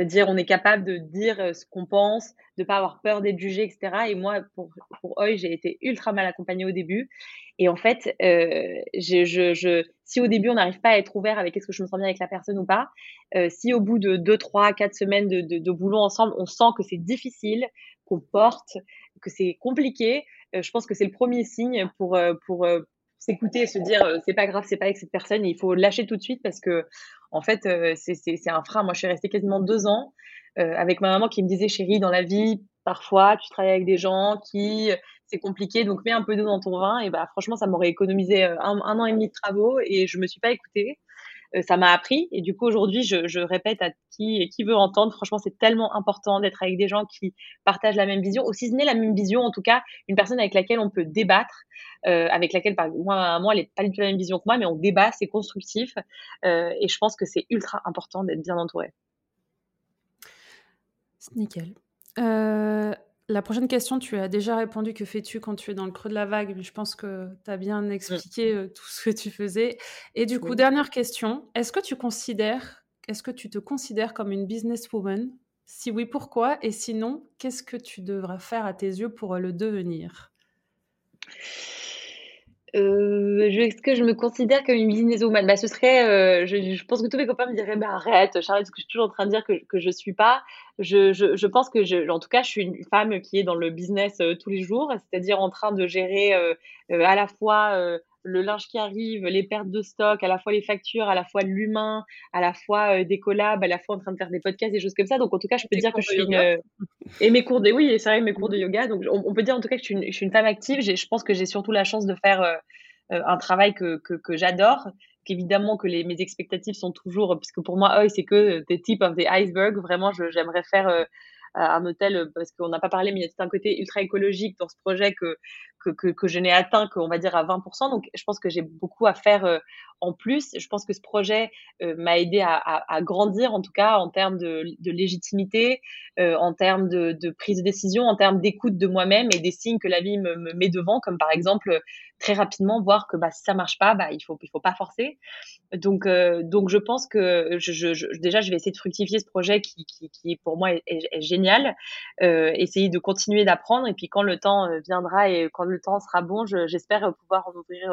C'est-à-dire, on est capable de dire ce qu'on pense, de pas avoir peur d'être jugé, etc. Et moi, pour, pour Oi, j'ai été ultra mal accompagnée au début. Et en fait, euh, je, je, si au début on n'arrive pas à être ouvert avec est-ce que je me sens bien avec la personne ou pas, euh, si au bout de 2, 3, 4 semaines de, de, de boulot ensemble, on sent que c'est difficile, qu'on porte, que c'est compliqué, euh, je pense que c'est le premier signe pour, euh, pour euh, s'écouter et se dire euh, c'est pas grave, c'est pas avec cette personne, il faut lâcher tout de suite parce que en fait c'est un frein. Moi je suis restée quasiment deux ans avec ma maman qui me disait chérie dans la vie parfois tu travailles avec des gens qui c'est compliqué, donc mets un peu d'eau dans ton vin. Et bah, franchement, ça m'aurait économisé euh, un, an et demi de travaux et je me suis pas écoutée. Euh, ça m'a appris et du coup aujourd'hui je, répète à qui qui veut entendre. Franchement c'est tellement important d'être avec des gens qui partagent la même vision aussi ce n'est la même vision en tout cas une personne avec laquelle on peut débattre euh, avec laquelle par moi moi elle est pas du tout la même vision que moi mais on débat c'est constructif euh, et je pense que c'est ultra important d'être bien entouré. C'est nickel la prochaine question, tu as déjà répondu. Que fais-tu quand tu es dans le creux de la vague? Mais je pense que tu as bien expliqué euh, tout ce que tu faisais. Et du coup, dernière question. Est-ce que tu considères, est-ce que tu te considères comme une businesswoman? Si oui, pourquoi? Et sinon, qu'est-ce que tu devras faire à tes yeux pour le devenir? Euh, est-ce que je me considère comme une businesswoman? Bah, Ce serait, euh, je, je, pense que tous mes copains me diraient, bah, arrête, Charlotte, ce que je suis toujours en train de dire que, que je suis pas. Je, je, je pense que, je, en tout cas, je suis une femme qui est dans le business euh, tous les jours, c'est-à-dire en train de gérer euh, euh, à la fois le linge qui arrive, les pertes de stock, à la fois les factures, à la fois l'humain, à la fois des collabs, à la fois en train de faire des podcasts, des choses comme ça. Donc, en tout cas, je peux dire que je suis une... et mes cours de... Oui, c'est vrai, mes cours de yoga. Donc, on, peut dire en tout cas que je suis une, je suis une femme active. Je pense que j'ai surtout la chance de faire euh, un travail que, que, que j'adore. Qu'évidemment que les, mes expectatives sont toujours... Puisque pour moi, oh, c'est que the tip of the iceberg. Vraiment, j'aimerais faire... Euh, un hôtel parce qu'on n'a pas parlé, mais il y a tout un côté ultra écologique dans ce projet que que, que, je n'ai atteint qu'on va dire à 20%. Donc, je pense que j'ai beaucoup à faire euh, en plus. Je pense que ce projet euh, m'a aidé à, à, grandir, en tout cas, en termes de, de légitimité, euh, en termes de, de, prise de décision, en termes d'écoute de moi-même et des signes que la vie me, me, met devant, comme par exemple très rapidement voir que bah, si ça marche pas, bah, il faut il faut pas forcer. Donc donc je pense que je, déjà je vais essayer de fructifier ce projet qui qui, qui pour moi est, est, génial. Essayer de continuer d'apprendre et puis quand le temps viendra et quand le temps sera bon, j'espère pouvoir en ouvrir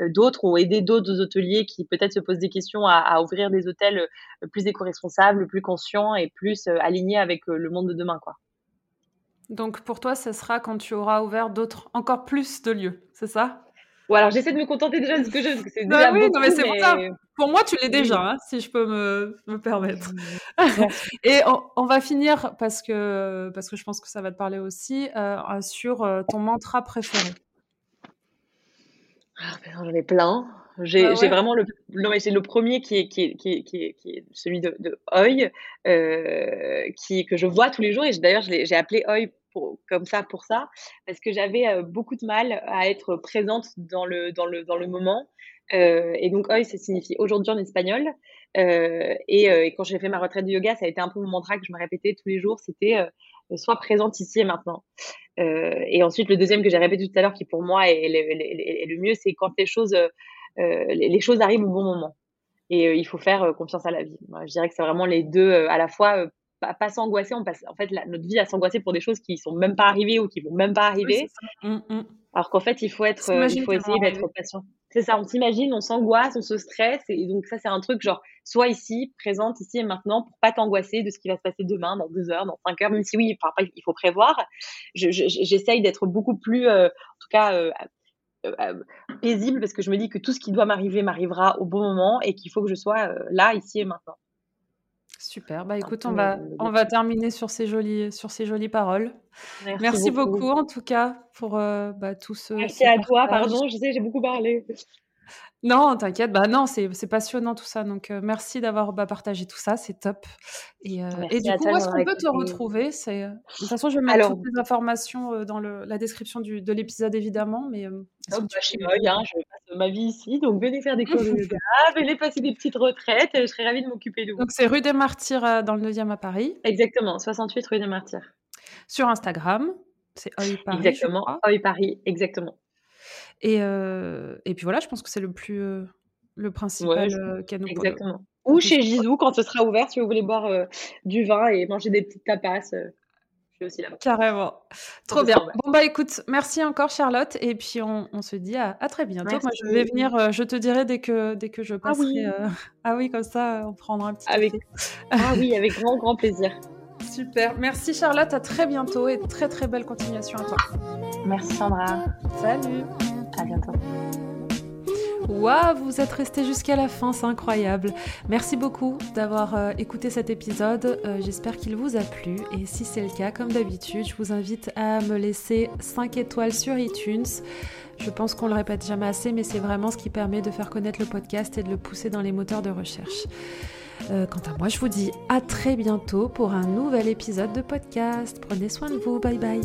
euh, d'autres ou aider d'autres hôteliers qui peut-être se posent des questions à, à, ouvrir des hôtels plus éco-responsables, plus conscients et plus alignés avec le monde de demain quoi. Donc pour toi, ce sera quand tu auras ouvert d'autres, encore plus de lieux, c'est ça? Ou alors j'essaie de me contenter déjà de ce que j'ai, parce que c'est bah déjà oui, beaucoup, non, mais c'est mais... pour ça. Pour moi, tu l'es déjà, hein, si je peux me, me permettre. Et on, on, va finir, parce que, parce que je pense que ça va te parler aussi, euh, sur euh, ton mantra préféré. Ah, J'en ai plein. J'ai ah ouais. vraiment le, non, mais c'est le premier qui est, qui est, qui est, qui est, qui est celui de, de Hoy, euh, qui, que je vois tous les jours. Et d'ailleurs, j'ai appelé Hoy comme ça pour ça, parce que j'avais euh, beaucoup de mal à être présente dans le, dans le, dans le moment. Euh, et donc, hoy, ça signifie aujourd'hui en espagnol. Euh, et, quand j'ai fait ma retraite de yoga, ça a été un peu mon mantra que je me répétais tous les jours. C'était sois présente ici et maintenant. et ensuite, le deuxième que j'ai répété tout à l'heure, qui pour moi est, est le mieux, c'est quand les choses, les, choses arrivent au bon moment. Et il faut faire confiance à la vie. Moi, je dirais que c'est vraiment les deux à la fois pas, pas s'angoisser. On passe en fait la, notre vie à s'angoisser pour des choses qui sont même pas arrivées ou qui vont même pas arriver. Oui, mmh, mmh. Alors qu'en fait, il faut être, euh, il faut essayer d'être patient. C'est ça, on s'imagine, on s'angoisse, on se stresse, et donc ça, c'est un truc genre, sois ici, présente ici et maintenant, pour pas t'angoisser de ce qui va se passer demain, dans deux heures, dans cinq heures, même si oui, enfin, il faut prévoir. J'essaye je, d'être beaucoup plus, euh, en tout cas, euh, euh, paisible, parce que je me dis que tout ce qui doit m'arriver m'arrivera au bon moment, et qu'il faut que je sois là, ici et maintenant. Super. Bah écoute, on va, on va terminer sur ces jolies, sur ces jolies paroles. Merci, Merci beaucoup. beaucoup. en tout cas pour euh, bah, tout ce. Merci ce à partage. toi. Pardon, je sais, j'ai beaucoup parlé. Non, t'inquiète. Bah non, c'est passionnant tout ça. Donc euh, merci d'avoir bah, partagé tout ça, c'est top. Et, euh, et du coup, où est-ce qu'on peut te retrouver? C'est de toute façon, je vais mettre Alors, toutes les informations euh, dans le, la description du, de l'épisode évidemment, mais oh, bah, je suis molle, hein, je passe ma vie ici, donc venez faire des cours de yoga, venez passer des petites retraites. Je serais ravie de m'occuper de vous. Donc c'est rue des Martyrs dans le 9e à Paris. Exactement, 68 rue des Martyrs. Sur Instagram, c'est Oi Paris. Exactement, Oi Paris, exactement. Et, euh, et puis voilà, je pense que c'est le plus euh, le principal ouais, euh, canot. Exactement. Ou chez Gisou quand ce sera ouvert, si vous voulez boire du vin et manger des petites tapas. je suis aussi là. Carrément. Trop bien. Bon bah écoute, merci encore Charlotte et puis on, on se dit à, à très bientôt. Merci. Moi je vais venir, je te dirai dès que dès que je passerai. Ah oui, ah oui comme ça on prendra un petit. Avec... ah oui, avec grand grand plaisir. Super. Merci Charlotte, à très bientôt et très très belle continuation à toi. Merci Sandra. Salut. À bientôt. Waouh, vous êtes resté jusqu'à la fin, c'est incroyable. Merci beaucoup d'avoir euh, écouté cet épisode. Euh, J'espère qu'il vous a plu. Et si c'est le cas, comme d'habitude, je vous invite à me laisser 5 étoiles sur iTunes. Je pense qu'on le répète jamais assez, mais c'est vraiment ce qui permet de faire connaître le podcast et de le pousser dans les moteurs de recherche. Euh, quant à moi, je vous dis à très bientôt pour un nouvel épisode de podcast. Prenez soin de vous. Bye bye.